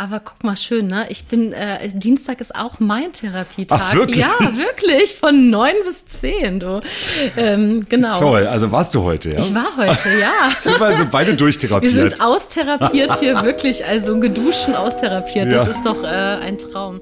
Aber guck mal schön, ne? Ich bin, äh, Dienstag ist auch mein Therapietag. Ach, wirklich? Ja, wirklich. Von neun bis zehn, du. Ähm, genau. Toll, also warst du heute, ja? Ich war heute, ja. Sind wir also beide Wir durchtherapiert. sind austherapiert hier, wirklich, also geduscht und austherapiert. Das Ja. ist doch äh, ein Traum.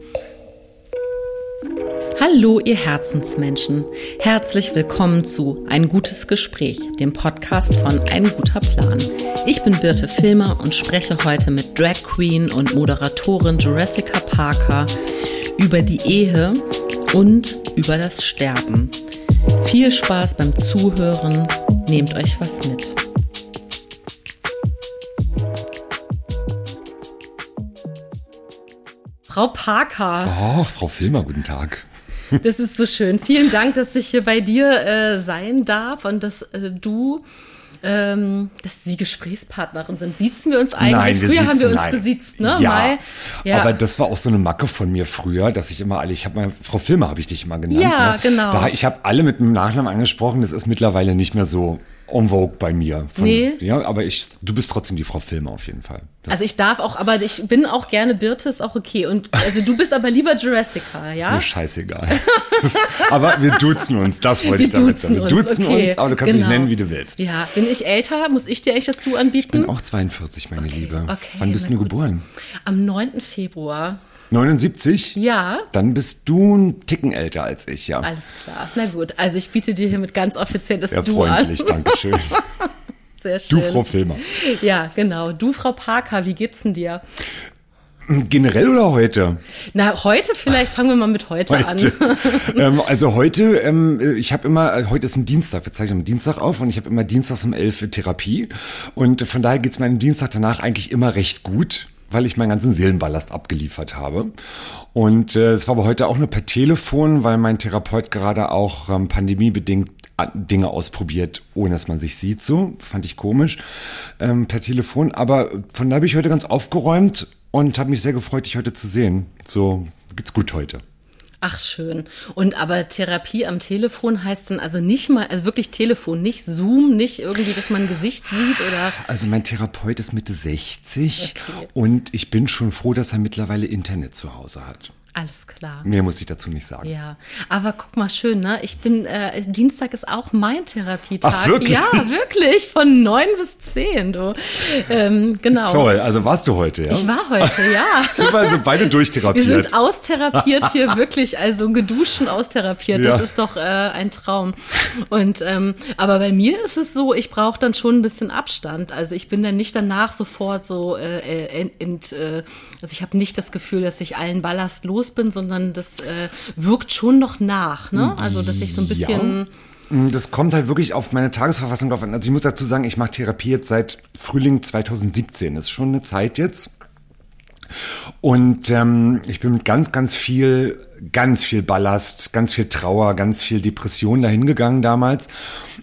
Hallo, ihr Herzensmenschen. Herzlich willkommen zu Ein gutes Gespräch, dem Podcast von Ein guter Plan. Ich bin Birte Filmer und spreche heute mit Drag Queen und Moderatorin Jurassica Parker über die Ehe und über das Sterben. Viel Spaß beim Zuhören. Nehmt euch was mit. Frau Parker. Oh, Frau Filmer, guten Tag. Das ist so schön. Vielen Dank, dass ich hier bei dir äh, sein darf und dass äh, du, ähm, dass Sie Gesprächspartnerin sind. Siezen wir uns eigentlich? Nein, wir früher haben wir uns nein. gesiezt, ne? Ja, Mal. ja. aber das war auch so eine Macke von mir früher, dass ich immer alle, ich habe mal, Frau Filmer habe ich dich immer genannt. Ja, ne? genau. Da, ich habe alle mit dem Nachnamen angesprochen, das ist mittlerweile nicht mehr so en vogue bei mir. Von, Nee. Ja, aber ich, du bist trotzdem die Frau Filmer auf jeden Fall. Das, also ich darf auch, aber ich bin auch gerne Birte, ist auch okay. Und also du bist aber lieber Jurassica, ist ja? mir scheißegal. aber wir duzen uns, das wollte Wir ich damit sagen. Wir uns, duzen okay, uns, aber du kannst mich genau. nennen, wie du willst. Ja, bin ich älter? Muss ich dir echt das Du anbieten? Ich bin auch 42, meine Liebe. okay, Wann bist du geboren? Am 9. Februar. 79? Ja. Dann bist du ein Ticken älter als ich, ja. Alles klar. Na gut, also ich biete dir hiermit ganz offiziell das Sehr Du an. freundlich, danke schön. Sehr schön. Du, Frau Filmer. Ja, genau. Du, Frau Parker, wie geht's denn dir? Generell oder heute? Na, heute vielleicht, fangen wir mal mit heute, Heute. an. ähm, also heute, ähm, ich habe immer, äh, heute ist ein Dienstag, wir zeichnen am Dienstag auf und ich habe immer dienstags um 11 Uhr Therapie und von daher geht's mir am Dienstag danach eigentlich immer recht gut weil ich meinen ganzen Seelenballast abgeliefert habe. Und äh, es war aber heute auch nur per Telefon, weil mein Therapeut gerade auch ähm, pandemiebedingt Dinge ausprobiert, ohne dass man sich sieht. So fand ich komisch ähm, per Telefon. Aber von da bin ich heute ganz aufgeräumt und habe mich sehr gefreut, dich heute zu sehen. So geht's gut heute. Ach, schön. Und aber Therapie am Telefon heißt dann also nicht mal, also wirklich Telefon, nicht Zoom, nicht irgendwie, dass man ein Gesicht sieht oder. Also mein Therapeut ist Mitte 60 Okay. und ich bin schon froh, dass er mittlerweile Internet zu Hause hat. Alles klar. Mehr muss ich dazu nicht sagen. Ja, aber guck mal schön, ne? Ich bin, äh, Dienstag ist auch mein Therapietag. Ach, wirklich? Ja, wirklich, von neun bis zehn, du. Ähm, genau. Toll, also warst du heute, ja? Ich war heute, ja. Sind wir also beide Wir durchtherapiert? sind austherapiert hier, wirklich, also geduscht und austherapiert. Das Ja. ist doch äh, ein Traum. Und ähm, aber bei mir ist es so, ich brauche dann schon ein bisschen Abstand. Also ich bin dann nicht danach sofort so äh, ent, ent, äh, also ich habe nicht das Gefühl, dass ich allen Ballast los bin, sondern das äh, wirkt schon noch nach. Ne? Also dass ich so ein bisschen Mm, Das kommt halt wirklich auf meine Tagesverfassung drauf an. Also ich muss dazu sagen, ich mache Therapie jetzt seit Frühling 2017. Das ist schon eine Zeit jetzt. Und ähm, ich bin mit ganz, ganz viel, ganz viel Ballast, ganz viel Trauer, ganz viel Depression dahin gegangen damals.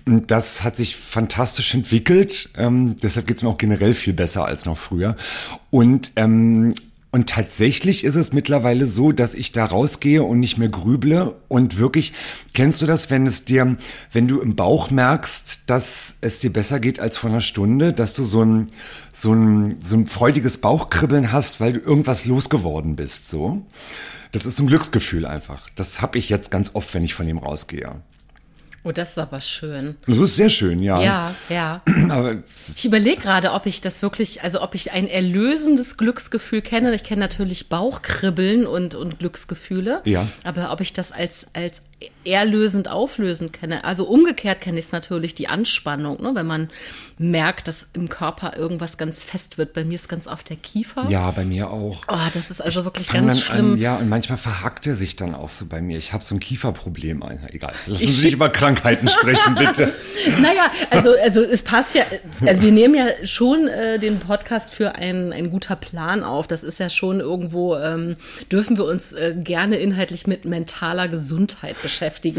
Und das hat sich fantastisch entwickelt. Ähm, deshalb geht's mir auch generell viel besser als noch früher. Und ähm, und tatsächlich ist es mittlerweile so, dass ich da rausgehe und nicht mehr grüble und wirklich, kennst du das, wenn es dir, wenn du im Bauch merkst, dass es dir besser geht als vor einer Stunde, dass du so ein, so ein, so ein freudiges Bauchkribbeln hast, weil du irgendwas losgeworden bist, so. Das ist ein Glücksgefühl einfach. Das habe ich jetzt ganz oft, wenn ich von ihm rausgehe. Oh, das ist aber schön. So ist sehr schön, ja. Ja, ja. Aber Ich überlege gerade, ob ich das wirklich, also ob ich ein erlösendes Glücksgefühl kenne. Ich kenne natürlich Bauchkribbeln und, und Glücksgefühle. Ja. Aber ob ich das als, als erlösend, auflösend kenne. Also umgekehrt kenne ich es natürlich, die Anspannung, ne? wenn man merkt, dass im Körper irgendwas ganz fest wird. Bei mir ist ganz oft der Kiefer. ja, bei mir auch. Oh, das ist also wirklich ganz schlimm. An, ja, und manchmal verhackt er sich dann auch so bei mir. Ich habe so ein Kieferproblem. Egal. Lassen Sie nicht über Krankheiten sprechen, bitte. Naja, also, also es passt ja, also wir nehmen ja schon äh, den Podcast für ein, ein guter Plan auf. Das ist ja schon irgendwo, ähm, dürfen wir uns äh, gerne inhaltlich mit mentaler Gesundheit beschäftigen.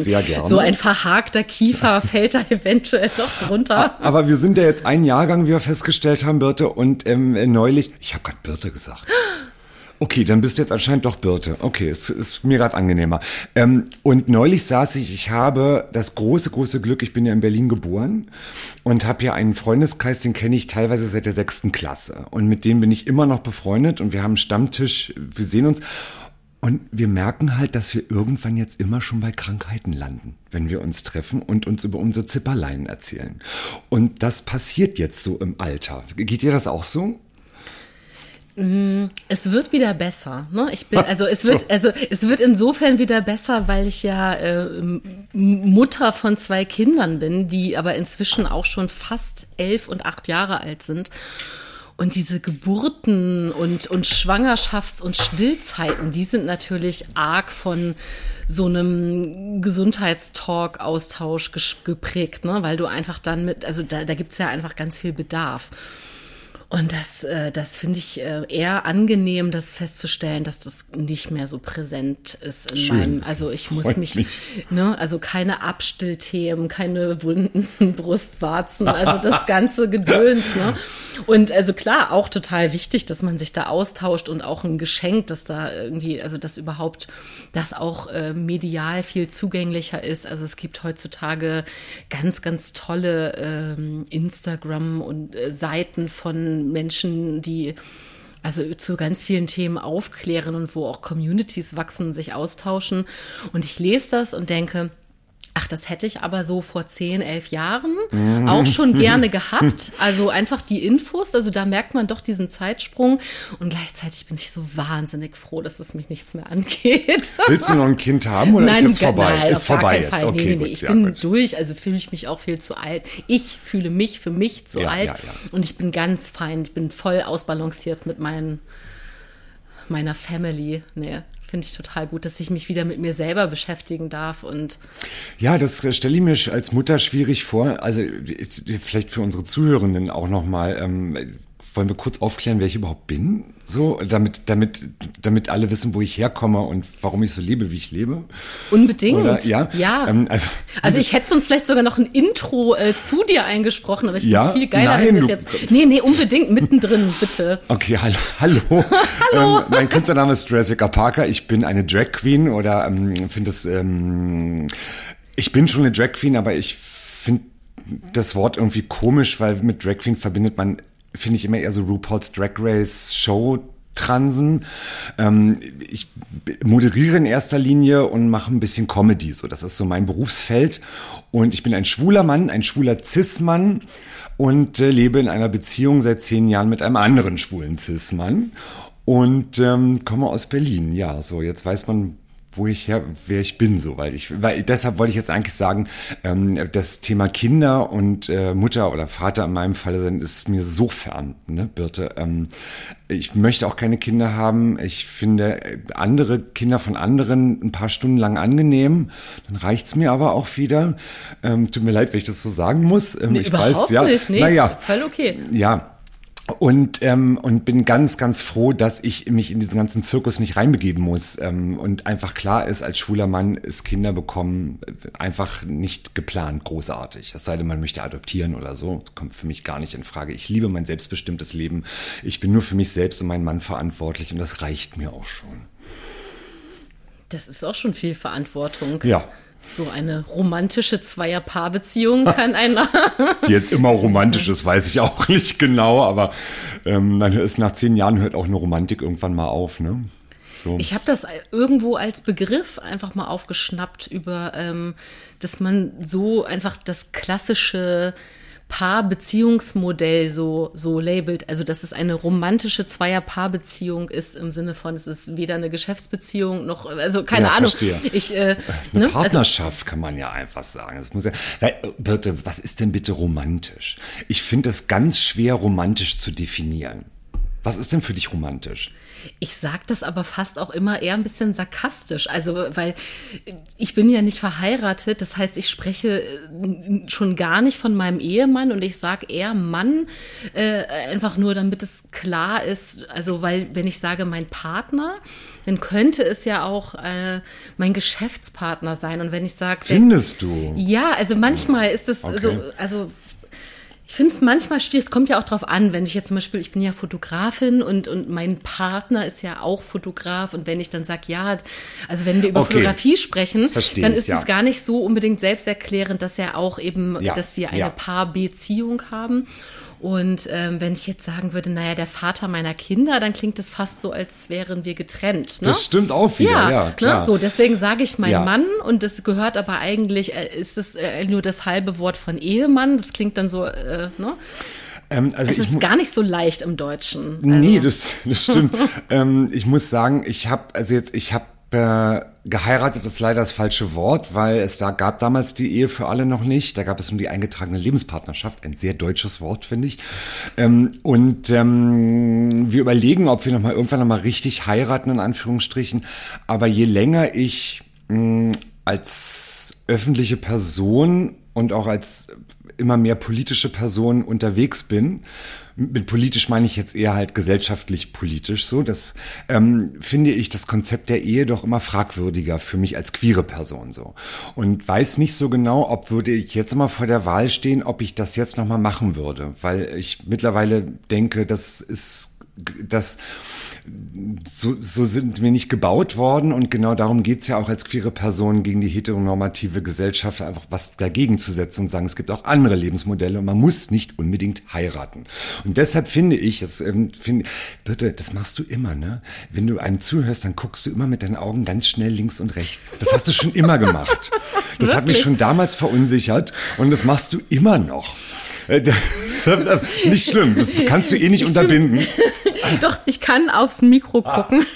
Sehr gerne. So ein verhakter Kiefer fällt da eventuell noch drunter. Aber wir sind ja jetzt ein Jahrgang, wie wir festgestellt haben, Birte, und ähm, neulich, ich habe gerade Birte gesagt. Okay, dann bist du jetzt anscheinend doch Birte. Okay, es ist mir gerade angenehmer. Ähm, und neulich saß ich, ich habe das große, große Glück, ich bin ja in Berlin geboren und habe hier einen Freundeskreis, den kenne ich teilweise seit der sechsten Klasse. Und mit dem bin ich immer noch befreundet und wir haben einen Stammtisch, wir sehen uns. Und wir merken halt, dass wir irgendwann jetzt immer schon bei Krankheiten landen, wenn wir uns treffen und uns über unsere Zipperleinen erzählen. Und das passiert jetzt so im Alter. Geht dir das auch so? Es wird wieder besser. Ne? Ich bin, also es wird, also es wird insofern wieder besser, weil ich ja äh, Mutter von zwei Kindern bin, die aber inzwischen auch schon fast elf und acht Jahre alt sind. Und diese Geburten und, und Schwangerschafts- und Stillzeiten, die sind natürlich arg von so einem Gesundheitstalk-Austausch geprägt, ne? weil du einfach dann mit, also da, da gibt's ja einfach ganz viel Bedarf. Und das, äh, das finde ich äh, eher angenehm, das festzustellen, dass das nicht mehr so präsent ist in Schön. meinem. Also ich muss mich, mich. ne, also keine Abstillthemen, keine wunden Brustwarzen, also das ganze Gedöns, ne. Und also klar, auch total wichtig, dass man sich da austauscht und auch ein Geschenk, dass da irgendwie, also dass überhaupt das auch äh, medial viel zugänglicher ist. Also es gibt heutzutage ganz, ganz tolle ähm, Instagram und äh, Seiten von Menschen, die also zu ganz vielen Themen aufklären und wo auch Communities wachsen, sich austauschen. Und ich lese das und denke, Ach, das hätte ich aber so vor zehn, elf Jahren auch schon gerne gehabt. Also einfach die Infos, also da merkt man doch diesen Zeitsprung. Und gleichzeitig bin ich so wahnsinnig froh, dass es mich nichts mehr angeht. Willst du noch ein Kind haben oder ist jetzt vorbei? Nein, ist vorbei jetzt. Fall. Okay, nee, nee, gut, nee. Ich ja, bin gut. durch, also fühle ich mich auch viel zu alt. Ich fühle mich für mich zu Ja, alt ja. und ich bin ganz fein. Ich bin voll ausbalanciert mit meinen, meiner Family. Nee, finde ich total gut, dass ich mich wieder mit mir selber beschäftigen darf und Ja, das stelle ich mir als Mutter schwierig vor. Also ich- vielleicht für unsere Zuhörenden auch nochmal. Ähm, wollen wir kurz aufklären, wer ich überhaupt bin? So, damit, damit, damit alle wissen, wo ich herkomme und warum ich so lebe, wie ich lebe. unbedingt. Oder, ja. ja. Ähm, also, Also ich hätte sonst vielleicht sogar noch ein Intro äh, zu dir eingesprochen, aber ich finde Ja? es viel geiler, Nein, wenn wir es jetzt. Nee, nee, unbedingt mittendrin, bitte. Okay, hallo. Hallo. Hallo. Ähm, mein Künstlername ist Jessica Parker. Ich bin eine Drag Queen oder ähm, finde es. Ähm, ich bin schon eine Drag Queen, aber ich finde das Wort irgendwie komisch, weil mit Drag Queen verbindet man, finde ich immer eher so RuPaul's Drag Race Show. Transen. Ähm, ich moderiere in erster Linie und mache ein bisschen Comedy. So, das ist so mein Berufsfeld. Und ich bin ein schwuler Mann, ein schwuler Cis-Mann und äh, lebe in einer Beziehung seit zehn Jahren mit einem anderen schwulen Cis-Mann und ähm, komme aus Berlin. Ja, so jetzt weiß man, wo ich her, wer ich bin, so, weil ich, weil deshalb wollte ich jetzt eigentlich sagen, ähm, das Thema Kinder und äh, Mutter oder Vater in meinem Falle sind, ist mir so fern, ne, Birte. Ähm, ich möchte auch keine Kinder haben. Ich finde äh, andere Kinder von anderen ein paar Stunden lang angenehm. Dann reicht's mir aber auch wieder. Ähm, tut mir leid, wenn ich das so sagen muss. Ähm, Nee, ich überhaupt weiß, ja. nicht. Nee, naja, voll okay. ja. Und, ähm, und bin ganz, ganz froh, dass ich mich in diesen ganzen Zirkus nicht reinbegeben muss. Ähm, und einfach klar ist, als schwuler Mann ist Kinder bekommen äh, einfach nicht geplant, großartig. Es sei denn, man möchte adoptieren oder so. Das kommt für mich gar nicht in Frage. Ich liebe mein selbstbestimmtes Leben. Ich bin nur für mich selbst und meinen Mann verantwortlich und das reicht mir auch schon. Das ist auch schon viel Verantwortung. Ja. So eine romantische Zweier-Paar-Beziehung kann einer. Die jetzt immer romantisch ist, weiß ich auch nicht genau, aber ähm, dann ist nach zehn Jahren hört auch eine Romantik irgendwann mal auf, ne? So. Ich habe das irgendwo als Begriff einfach mal aufgeschnappt über, ähm, dass man so einfach das klassische Paarbeziehungsmodell so, so labelt. Also, dass es eine romantische Zweier-Paarbeziehung ist im Sinne von, es ist weder eine Geschäftsbeziehung noch, also keine Ja, Ahnung. verstehe. Ich, äh, Eine ne? also, Partnerschaft kann man ja einfach sagen. Das muss ja, weil, bitte, was ist denn bitte romantisch? Ich finde es ganz schwer, romantisch zu definieren. Was ist denn für dich romantisch? Ich sag das aber fast auch immer eher ein bisschen sarkastisch. Also, weil ich bin ja nicht verheiratet. Das heißt, ich spreche äh, schon gar nicht von meinem Ehemann und ich sag eher Mann, äh, einfach nur, damit es klar ist. Also, weil wenn ich sage mein Partner, dann könnte es ja auch äh, mein Geschäftspartner sein. Und wenn ich sage, Findest du? ja, also manchmal ist es Okay. so, also Ich finde es manchmal schwierig. Es kommt ja auch drauf an, wenn ich jetzt zum Beispiel, ich bin ja Fotografin und, und mein Partner ist ja auch Fotograf. Und wenn ich dann sage, ja, also wenn wir über Okay. Fotografie sprechen, dann ich, ist ja. es gar nicht so unbedingt selbsterklärend, dass ja auch eben, Ja, dass wir eine ja. Paarbeziehung haben. Und ähm, wenn ich jetzt sagen würde, naja, der Vater meiner Kinder, dann klingt es fast so, als wären wir getrennt. Ne? Das stimmt auch wieder, ja, klar. Ne? So, deswegen sage ich mein Ja. Mann und das gehört aber eigentlich, äh, ist es äh, nur das halbe Wort von Ehemann. Das klingt dann so, äh, ne? Ähm, also Es ist gar nicht so leicht im Deutschen. Nee, das, das stimmt. ähm, ich muss sagen, ich habe, also jetzt, ich habe geheiratet ist leider das falsche Wort, weil es da gab damals die Ehe für alle noch nicht. Da gab es nur die eingetragene Lebenspartnerschaft, ein sehr deutsches Wort, finde ich. Ähm, und ähm, wir überlegen, ob wir noch mal irgendwann noch mal richtig heiraten, in Anführungsstrichen. Aber je länger ich mh, als öffentliche Person und auch als immer mehr politische Person unterwegs bin. Mit politisch meine ich jetzt eher halt gesellschaftlich politisch so. Das ähm, finde ich das Konzept der Ehe doch immer fragwürdiger für mich als queere Person so. Und weiß nicht so genau, ob würde ich jetzt mal vor der Wahl stehen, ob ich das jetzt nochmal machen würde. Weil ich mittlerweile denke, das ist das so, so sind wir nicht gebaut worden und genau darum geht's ja auch als queere Person gegen die heteronormative Gesellschaft einfach was dagegen zu setzen und sagen, es gibt auch andere Lebensmodelle und man muss nicht unbedingt heiraten. Und deshalb finde ich, das, ähm, finde, bitte, das machst du immer, ne? Wenn du einem zuhörst, dann guckst du immer mit deinen Augen ganz schnell links und rechts. Das hast du schon immer gemacht. Das hat mich Wirklich? schon damals verunsichert und das machst du immer noch. Äh, Nicht schlimm, das kannst du eh nicht unterbinden. Doch, ich kann aufs Mikro Ah. gucken.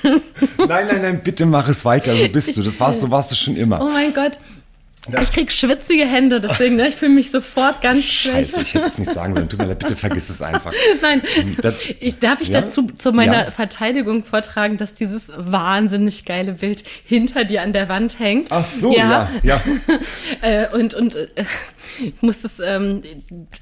Nein, nein, nein, bitte mach es weiter. So bist du. Das warst du, warst du schon Oh immer. mein Gott. Ich krieg schwitzige Hände, deswegen, ne, ich fühle mich sofort ganz schlecht. Scheiße, ich hätte es nicht sagen sollen. Tut mir leid, bitte vergiss es einfach. Nein, Das- ich, darf ich Ja? dazu zu meiner Ja? Verteidigung vortragen, dass dieses wahnsinnig geile Bild hinter dir an der Wand hängt. Ach so, ja, ja. Äh, und und äh, muss es, ähm,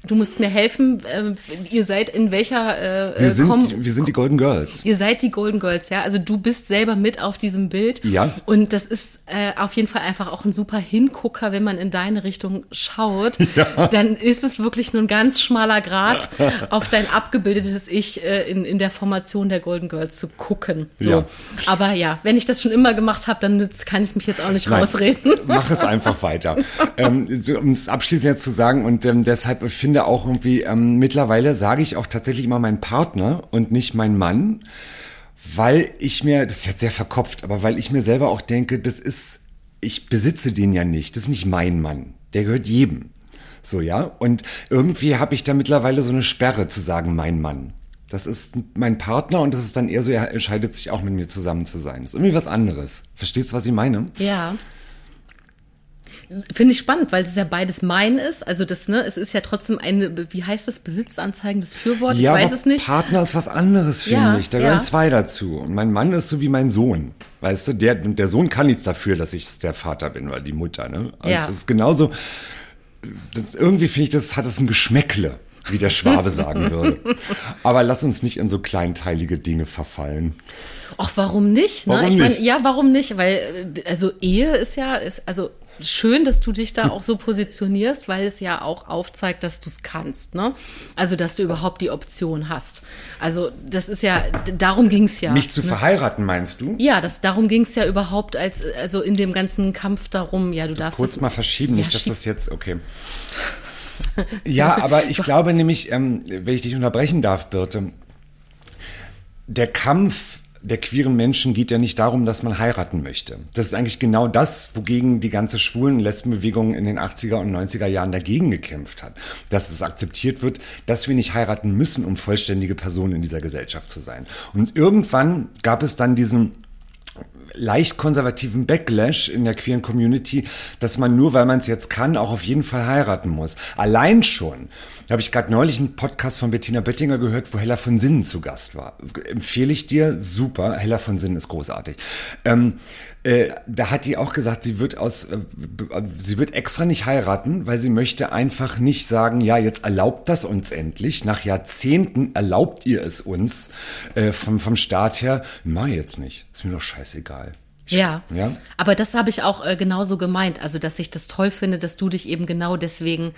du musst mir helfen. Äh, ihr seid in welcher äh, Wir Kom- sind, wir sind die Golden Girls. Ihr seid die Golden Girls, ja. Also du bist selber mit auf diesem Bild. Ja. Und das ist äh, auf jeden Fall einfach auch ein super Hingucker, wenn man in deine Richtung schaut. Ja. Dann ist es wirklich nur ein ganz schmaler Grad, auf dein abgebildetes Ich äh, in, in der Formation der Golden Girls zu gucken. So. Ja. Aber ja, wenn ich das schon immer gemacht habe, dann kann ich mich jetzt auch nicht Nein, rausreden. Mach es einfach weiter. ähm, um es abschließend jetzt zu sagen, und ähm, deshalb ich finde auch irgendwie, ähm, mittlerweile sage ich auch tatsächlich immer mein Partner und nicht mein Mann, weil ich mir, das ist jetzt sehr verkopft, aber weil ich mir selber auch denke, das ist, ich besitze den ja nicht, das ist nicht mein Mann, der gehört jedem. So, ja. Und irgendwie habe ich da mittlerweile so eine Sperre zu sagen, mein Mann. Das ist mein Partner und das ist dann eher so, er entscheidet sich auch mit mir zusammen zu sein. Das ist irgendwie was anderes. Verstehst du, was ich meine? Ja. Finde ich spannend, weil es ja beides mein ist. Also das, ne, es ist ja trotzdem eine, wie heißt das, Besitzanzeigen, das Fürwort, ja, ich weiß es nicht. Partner ist was anderes, finde Ja, ich. Da ja. gehören zwei dazu. Und mein Mann ist so wie mein Sohn. Weißt du, der, der Sohn kann nichts dafür, dass ich der Vater bin oder die Mutter. Ne? Und Ja. das ist genauso. Das, irgendwie finde ich, das hat es ein Geschmäckle, wie der Schwabe sagen würde. Aber lass uns nicht in so kleinteilige Dinge verfallen. Ach, warum nicht? Ne? Warum ich meine, ja, warum nicht? Weil, äh, also Ehe ist ja, ist, also schön, dass du dich da auch so positionierst, weil es ja auch aufzeigt, dass du es kannst, ne? Also, dass du überhaupt die Option hast. Also, das ist ja, darum ging's ja. Mich zu ne? verheiraten, meinst du? Ja, das, darum ging's ja überhaupt, als, also in dem ganzen Kampf darum, ja, du darfst Kurz es- mal verschieben, Ja, nicht, dass das jetzt, okay. Ja, aber ich glaube nämlich, ähm, wenn ich dich unterbrechen darf, Birte, der Kampf der queeren Menschen geht ja nicht darum, dass man heiraten möchte. Das ist eigentlich genau das, wogegen die ganze Schwulen- Lesbenbewegung in den 80er und 90er Jahren dagegen gekämpft hat. Dass es akzeptiert wird, dass wir nicht heiraten müssen, um vollständige Personen in dieser Gesellschaft zu sein. Und irgendwann gab es dann diesen leicht konservativen Backlash in der queeren Community, dass man nur, weil man es jetzt kann, auch auf jeden Fall heiraten muss. Allein schon habe ich gerade neulich einen Podcast von Bettina Böttinger gehört, wo Hella von Sinnen zu Gast war. Empfehle ich dir, super. Hella von Sinnen ist großartig. Ähm, äh, da hat die auch gesagt, sie wird aus, äh, b- sie wird extra nicht heiraten, weil sie möchte einfach nicht sagen, ja, jetzt erlaubt das uns endlich. Nach Jahrzehnten erlaubt ihr es uns äh, vom, vom Staat her. Mach jetzt nicht. Ist mir doch scheißegal. Ja. Ja. Aber das habe ich auch äh, genauso gemeint. Also, dass ich das toll finde, dass du dich eben genau deswegen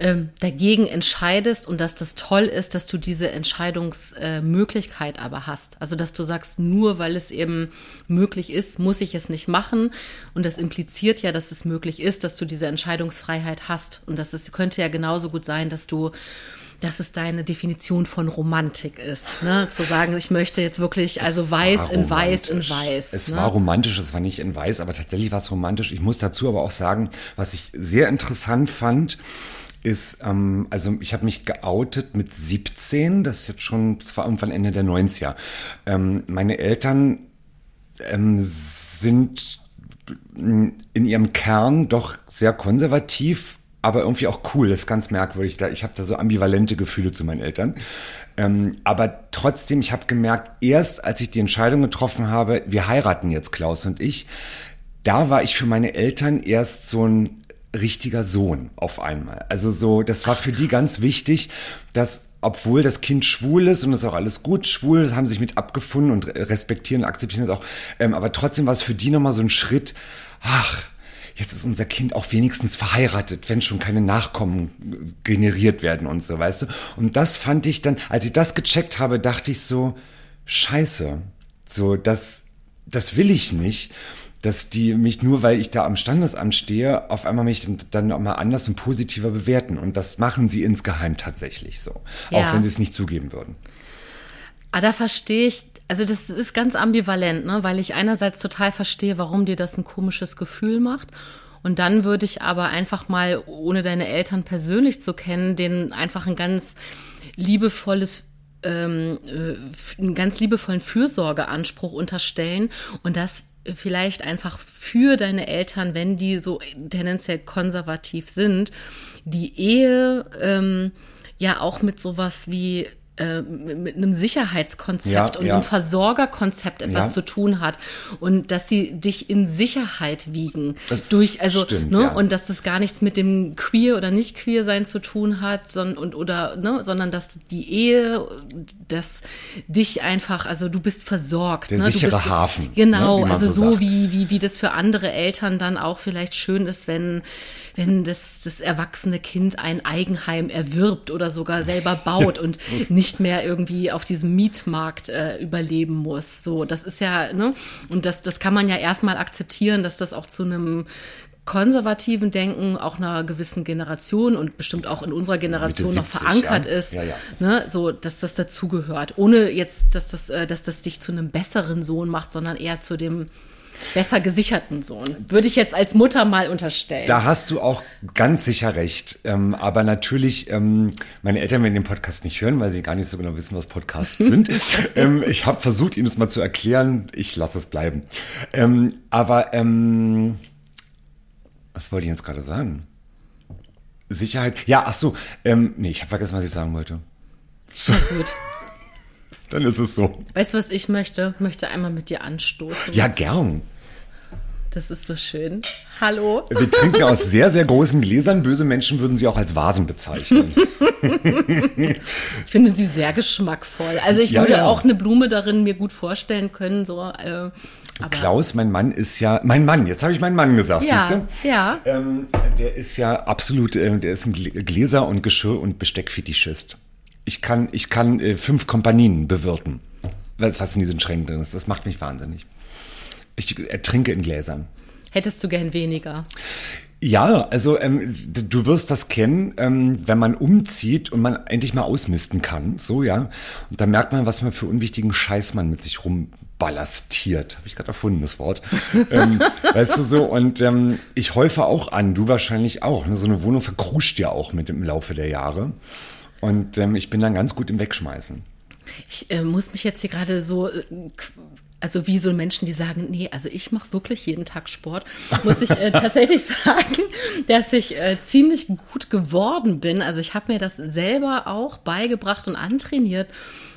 ähm, dagegen entscheidest und dass das toll ist, dass du diese Entscheidungsmöglichkeit äh, aber hast. Also dass du sagst, nur weil es eben möglich ist, muss ich es nicht machen. Und das impliziert ja, dass es möglich ist, dass du diese Entscheidungsfreiheit hast. Und das ist, könnte ja genauso gut sein, dass du dass es deine Definition von Romantik ist. Ne? Zu sagen, ich möchte jetzt wirklich, also es weiß in weiß in weiß. Es ne? war romantisch, es war nicht in weiß, aber tatsächlich war es romantisch. Ich muss dazu aber auch sagen, was ich sehr interessant fand, ist, ähm, also ich habe mich geoutet mit 17, das ist jetzt schon, das war irgendwann Ende der 90er. Ähm, meine Eltern ähm, sind in ihrem Kern doch sehr konservativ, aber irgendwie auch cool. Das ist ganz merkwürdig. Da, ich habe da so ambivalente Gefühle zu meinen Eltern. Ähm, aber trotzdem, ich habe gemerkt, erst als ich die Entscheidung getroffen habe, wir heiraten jetzt, Klaus und ich, da war ich für meine Eltern erst so ein richtiger Sohn auf einmal. Also so, das war für die ganz wichtig, dass obwohl das Kind schwul ist und das ist auch alles gut, schwul, haben sich mit abgefunden und respektieren und akzeptieren das auch, ähm, aber trotzdem war es für die nochmal so ein Schritt, ach, jetzt ist unser Kind auch wenigstens verheiratet, wenn schon keine Nachkommen generiert werden und so, weißt du? Und das fand ich dann, als ich das gecheckt habe, dachte ich so, scheiße, so, das, das will ich nicht dass die mich nur, weil ich da am Standesamt stehe, auf einmal mich dann, dann nochmal anders und positiver bewerten. Und das machen sie insgeheim tatsächlich so. Ja. Auch wenn sie es nicht zugeben würden. Ah, da verstehe ich, also das ist ganz ambivalent, ne? weil ich einerseits total verstehe, warum dir das ein komisches Gefühl macht. Und dann würde ich aber einfach mal, ohne deine Eltern persönlich zu kennen, denen einfach ein ganz liebevolles ähm, äh, einen ganz liebevollen Fürsorgeanspruch unterstellen und das vielleicht einfach für deine Eltern, wenn die so tendenziell konservativ sind, die Ehe ähm, ja auch mit sowas wie mit einem Sicherheitskonzept ja, und ja. einem Versorgerkonzept etwas ja. zu tun hat und dass sie dich in Sicherheit wiegen das durch also stimmt, ne und dass das gar nichts mit dem queer oder nicht queer sein zu tun hat sondern und oder ne sondern dass die Ehe dass dich einfach also du bist versorgt der ne? sichere bist, Hafen genau ne, also so, so wie wie wie das für andere Eltern dann auch vielleicht schön ist wenn wenn das, das erwachsene Kind ein Eigenheim erwirbt oder sogar selber baut und nicht mehr irgendwie auf diesem Mietmarkt äh, überleben muss. So, das ist ja, ne? Und das, das kann man ja erstmal akzeptieren, dass das auch zu einem konservativen Denken auch einer gewissen Generation und bestimmt auch in unserer Generation 70, noch verankert ja. ist, ja, ja. Ne, so dass das dazugehört, ohne jetzt, dass das, äh, dass das dich zu einem besseren Sohn macht, sondern eher zu dem besser gesicherten Sohn. Würde ich jetzt als Mutter mal unterstellen. Da hast du auch ganz sicher recht. Ähm, aber natürlich, ähm, meine Eltern werden den Podcast nicht hören, weil sie gar nicht so genau wissen, was Podcasts sind. ähm, ich habe versucht, ihnen das mal zu erklären. Ich lasse es bleiben. Ähm, aber ähm, was wollte ich jetzt gerade sagen? Sicherheit. Ja, ach so. Ähm, nee, ich habe vergessen, was ich sagen wollte. So. gut. Dann ist es so. Weißt du, was ich möchte? Ich möchte einmal mit dir anstoßen. Ja, gern. Das ist so schön. Hallo. Wir trinken aus sehr, sehr großen Gläsern. Böse Menschen würden sie auch als Vasen bezeichnen. ich finde sie sehr geschmackvoll. Also ich ja, würde ja. auch eine Blume darin mir gut vorstellen können. So, äh, Klaus, mein Mann ist ja, mein Mann, jetzt habe ich meinen Mann gesagt, ja, siehst du? Ja. Ähm, der ist ja absolut, äh, der ist ein Gläser- und Geschirr- und Besteckfetischist ich kann, ich kann äh, fünf Kompanien bewirten, was in diesen Schränken drin ist. Das macht mich wahnsinnig. Ich ertrinke in Gläsern. Hättest du gern weniger? Ja, also ähm, du wirst das kennen, ähm, wenn man umzieht und man endlich mal ausmisten kann, so ja. Und dann merkt man, was man für unwichtigen Scheiß man mit sich rumballastiert. Habe ich gerade erfunden, das Wort. ähm, weißt du so, und ähm, ich häufe auch an, du wahrscheinlich auch. Ne? So eine Wohnung verkruscht ja auch mit im Laufe der Jahre. Und ähm, ich bin dann ganz gut im Wegschmeißen. Ich äh, muss mich jetzt hier gerade so, äh, also wie so Menschen, die sagen, nee, also ich mache wirklich jeden Tag Sport, muss ich äh, tatsächlich sagen, dass ich äh, ziemlich gut geworden bin. Also ich habe mir das selber auch beigebracht und antrainiert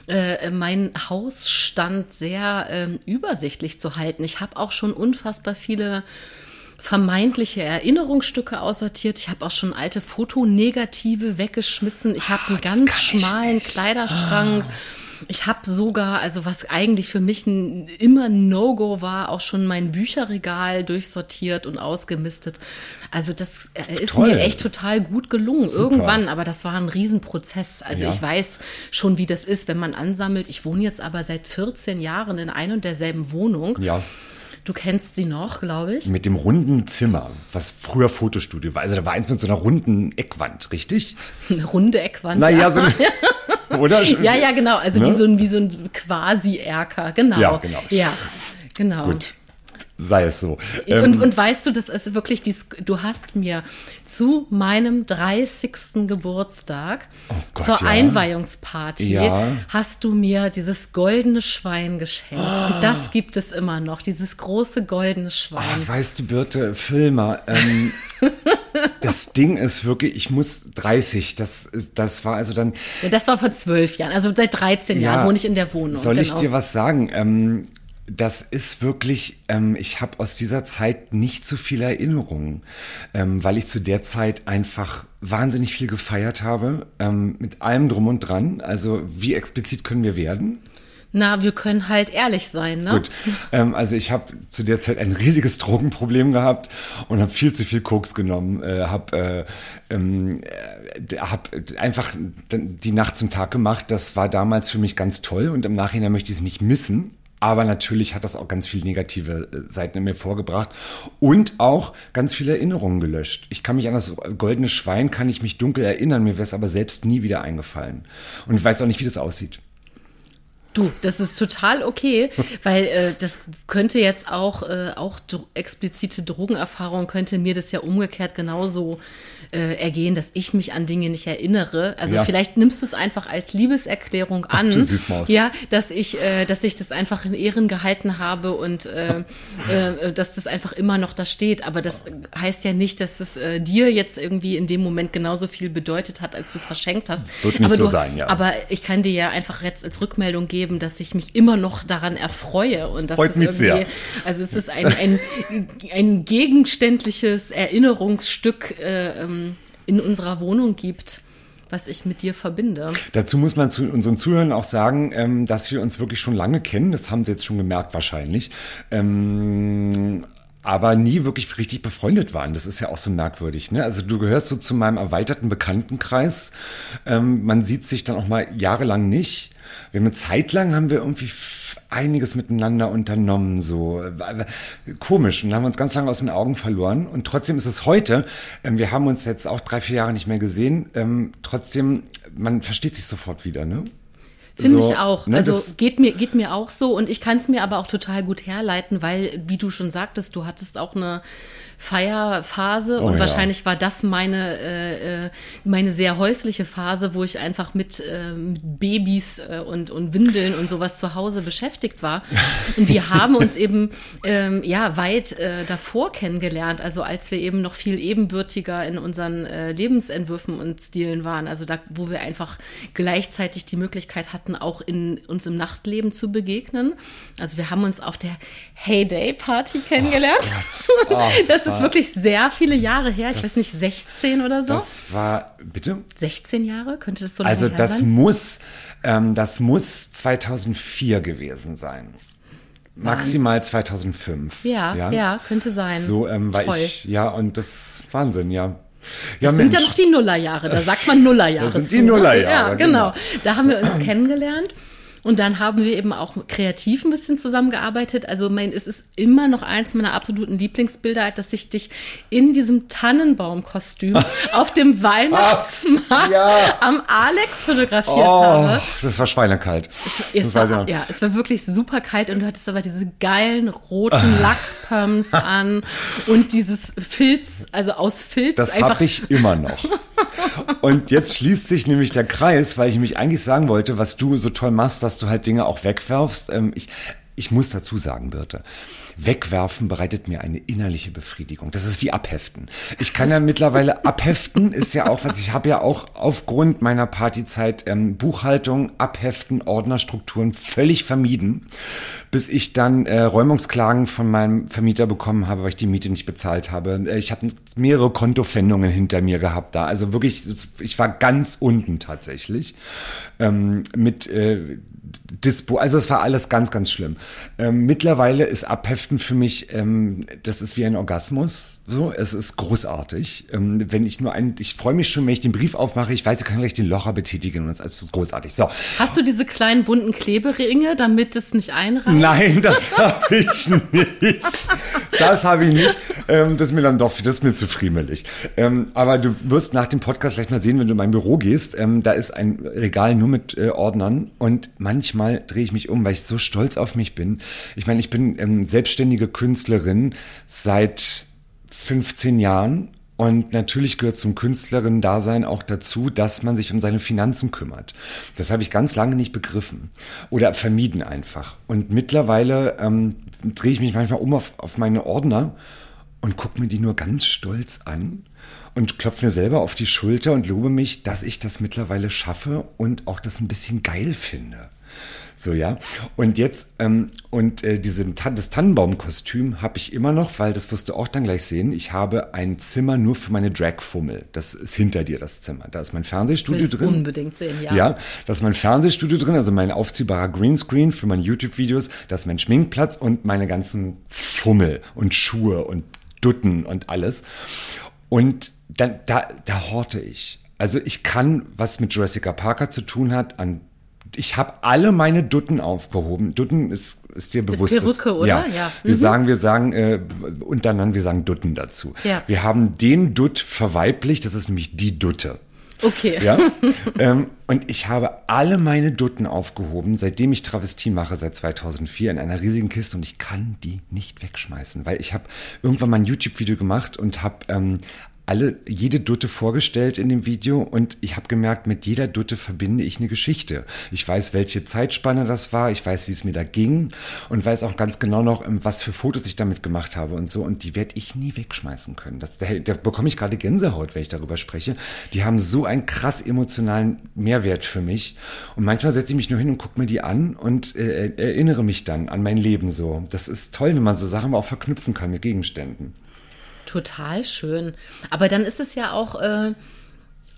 äh, meinen Hausstand sehr äh, übersichtlich zu halten. Ich habe auch schon unfassbar viele vermeintliche Erinnerungsstücke aussortiert. Ich habe auch schon alte Fotonegative weggeschmissen. Ich habe einen ganz schmalen Kleiderschrank. Ah. Ich habe sogar, also was eigentlich für mich ein, immer ein No-Go war, auch schon mein Bücherregal durchsortiert und ausgemistet. Also das äh, ist Toll. mir echt total gut gelungen. Super. Irgendwann, aber das war ein Riesenprozess. Also Ja. ich weiß schon, wie das ist, wenn man ansammelt. Ich wohne jetzt aber seit 14 Jahren in ein und derselben Wohnung. Ja. Du kennst sie noch, glaube ich. Mit dem runden Zimmer, was früher Fotostudio war. Also da war eins mit so einer runden Eckwand, richtig? Eine runde Eckwand. Naja, so oder? Ja, ja, genau. Also Ne? wie so ein, wie so ein Quasi-Erker. Genau. Ja, genau. Ja, genau. Gut, sei es so. Und, Ähm, und weißt du, das ist wirklich dies, du hast mir zu meinem 30. Geburtstag Oh Gott, zur ja. Einweihungsparty Ja. hast du mir dieses goldene Schwein geschenkt. Und das gibt es immer noch, dieses große goldene Schwein. Ah, weißt du, Birte, Filmer, ähm, das Ding ist wirklich, ich muss 30, das, das war also dann, Ja, das war vor zwölf Jahren, also seit 13 Ja. Jahren wohne ich in der Wohnung. soll ich genau. dir was sagen? Ähm, das ist wirklich, ähm, ich habe aus dieser Zeit nicht so viele Erinnerungen, ähm, weil ich zu der Zeit einfach wahnsinnig viel gefeiert habe, ähm, mit allem drum und dran. Also wie explizit können wir werden? Na, wir können halt ehrlich sein, ne? Gut, ähm, also ich habe zu der Zeit ein riesiges Drogenproblem gehabt und habe viel zu viel Koks genommen, äh, habe äh, ähm, äh, hab einfach die Nacht zum Tag gemacht. Das war damals für mich ganz toll und im Nachhinein möchte ich es nicht missen. Aber natürlich hat das auch ganz viel negative äh, Seiten in mir vorgebracht und auch ganz viele Erinnerungen gelöscht. Ich kann mich an das goldene Schwein, kann ich mich dunkel erinnern, mir wäre es aber selbst nie wieder eingefallen. Und ich weiß auch nicht, wie das aussieht. Du, das ist total okay, weil äh, das könnte jetzt auch, äh, auch dro explizite Drogenerfahrung könnte mir das ja umgekehrt genauso äh, ergehen, dass ich mich an Dinge nicht erinnere. Also Ja. vielleicht nimmst du es einfach als Liebeserklärung an. du Süßmaus. Ja, dass ich, äh, dass ich das einfach in Ehren gehalten habe und äh, äh, dass das einfach immer noch da steht. Aber das heißt ja nicht, dass es äh, dir jetzt irgendwie in dem Moment genauso viel bedeutet hat, als du es verschenkt hast. Wird nicht aber so du, sein, ja. Aber ich kann dir ja einfach jetzt als Rückmeldung geben, dass ich mich immer noch daran erfreue und dass Freut es mich irgendwie, sehr. also es ist ein, ein, ein gegenständliches Erinnerungsstück äh, ähm, in unserer Wohnung gibt, was ich mit dir verbinde. Dazu muss man zu unseren Zuhörern auch sagen, ähm, dass wir uns wirklich schon lange kennen. Das haben sie jetzt schon gemerkt wahrscheinlich. Ähm, aber nie wirklich richtig befreundet waren. Das ist ja auch so merkwürdig. Ne? Also du gehörst so zu meinem erweiterten Bekanntenkreis. Man sieht sich dann auch mal jahrelang nicht. Wir haben eine Zeit lang haben wir irgendwie einiges miteinander unternommen, so komisch. Und haben wir uns ganz lange aus den Augen verloren. Und trotzdem ist es heute, ähm, wir haben uns jetzt auch drei, vier Jahre nicht mehr gesehen. Ähm, trotzdem, man versteht sich sofort wieder, ne? Finde So, ich auch. ne, also geht mir geht mir auch so und ich kann es mir aber auch total gut herleiten, weil wie du schon sagtest, du hattest auch eine Feierphase Oh und ja. wahrscheinlich war das meine äh, äh, meine sehr häusliche Phase, wo ich einfach mit, äh, mit Babys äh, und und Windeln und sowas zu Hause beschäftigt war. Und wir haben uns eben ähm, ja weit äh, davor kennengelernt, also als wir eben noch viel ebenbürtiger in unseren äh, Lebensentwürfen und Stilen waren, also da, wo wir einfach gleichzeitig die Möglichkeit hatten, auch in uns im Nachtleben zu begegnen. Also wir haben uns auf der Heyday Party kennengelernt. Oh, das ist wirklich sehr viele Jahre her. Ich weiß nicht, 16 oder so. Das war, bitte? 16 Jahre? Könnte das so lange Also das sein? muss, ähm, das muss 2004 gewesen sein. Maximal 2005. Ja, ja, könnte sein. So, ähm, weil Toll. ich, ja, und das Wahnsinn, ja. Ja, Das sind ja Mensch. noch die Nullerjahre, da sagt man Nullerjahre. Das sind zu. die Nullerjahre, Ja, genau. genau. Da haben wir uns kennengelernt. Und dann haben wir eben auch kreativ ein bisschen zusammengearbeitet. Also mein, es ist immer noch eins meiner absoluten Lieblingsbilder, dass ich dich in diesem Tannenbaumkostüm auf dem Weihnachtsmarkt Ja. am Alex fotografiert Oh, habe. das war schweinekalt. Es das war, ja, es war wirklich super kalt und du hattest aber diese geilen roten Lackpumps an und dieses Filz, also aus Filz Das habe ich immer noch. Und jetzt schließt sich nämlich der Kreis, weil ich nämlich eigentlich sagen wollte, was du so toll machst, dass du halt Dinge auch wegwerfst. Ähm, ich, ich muss dazu sagen, Birte, wegwerfen bereitet mir eine innerliche Befriedigung. Das ist wie abheften. Ich kann ja mittlerweile abheften, ist ja auch was, ich habe ja auch aufgrund meiner Partyzeit ähm, Buchhaltung, Abheften, Ordnerstrukturen völlig vermieden, bis ich dann äh, Räumungsklagen von meinem Vermieter bekommen habe, weil ich die Miete nicht bezahlt habe. Äh, ich habe mehrere Kontofendungen hinter mir gehabt da. Also wirklich, ich war ganz unten tatsächlich ähm, mit äh, Dispo, also es war alles ganz, ganz schlimm. Ähm, mittlerweile ist Abheften für mich, ähm, das ist wie ein Orgasmus. So, es ist großartig. Ähm, wenn ich nur einen, ich freue mich schon, wenn ich den Brief aufmache, ich weiß, ich kann gleich den Locher betätigen und es ist großartig. So. Hast du diese kleinen bunten Kleberinge, damit es nicht einreißt? Nein, das habe ich nicht. Das habe ich nicht. Ähm, das ist mir dann doch, das ist mir zu friemelig. Ähm, aber du wirst nach dem Podcast gleich mal sehen, wenn du in mein Büro gehst. Ähm, da ist ein Regal nur mit äh, Ordnern und manchmal drehe ich mich um, weil ich so stolz auf mich bin. Ich meine, ich bin ähm, selbstständige Künstlerin seit 15 Jahren. Und natürlich gehört zum Künstlerinnen-Dasein auch dazu, dass man sich um seine Finanzen kümmert. Das habe ich ganz lange nicht begriffen oder vermieden einfach. Und mittlerweile ähm, drehe ich mich manchmal um auf, auf meine Ordner und gucke mir die nur ganz stolz an und klopfe mir selber auf die Schulter und lobe mich, dass ich das mittlerweile schaffe und auch das ein bisschen geil finde. So, ja. Und jetzt, ähm, und äh, diese, das Tannenbaumkostüm habe ich immer noch, weil das wirst du auch dann gleich sehen. Ich habe ein Zimmer nur für meine Dragfummel. Das ist hinter dir, das Zimmer. Da ist mein Fernsehstudio drin. unbedingt sehen, ja. Ja, da ist mein Fernsehstudio drin, also mein aufziehbarer Greenscreen für meine YouTube-Videos. Da ist mein Schminkplatz und meine ganzen Fummel und Schuhe und Dutten und alles. Und dann, da, da horte ich. Also ich kann, was mit Jurassic Parker zu tun hat, an ich habe alle meine Dutten aufgehoben. Dutten ist, ist dir bewusst. Perücke, oder? Ja. ja. Wir mhm. sagen, wir sagen äh, untereinander, wir sagen Dutten dazu. Ja. Wir haben den Dutt verweiblicht, das ist nämlich die Dutte. Okay. Ja? ähm, und ich habe alle meine Dutten aufgehoben, seitdem ich Travestie mache, seit 2004, in einer riesigen Kiste und ich kann die nicht wegschmeißen, weil ich habe irgendwann mal ein YouTube-Video gemacht und habe ähm, alle, jede Dutte vorgestellt in dem Video und ich habe gemerkt, mit jeder Dutte verbinde ich eine Geschichte. Ich weiß, welche Zeitspanne das war, ich weiß, wie es mir da ging und weiß auch ganz genau noch, ähm, was für Fotos ich damit gemacht habe und so und die werde ich nie wegschmeißen können. Das, da, da bekomme ich gerade Gänsehaut, wenn ich darüber spreche. Die haben so einen krass emotionalen Mehrwert für mich und manchmal setze ich mich nur hin und gucke mir die an und äh, erinnere mich dann an mein Leben so. Das ist toll, wenn man so Sachen auch verknüpfen kann mit Gegenständen. Total schön. Aber dann ist es ja auch, äh,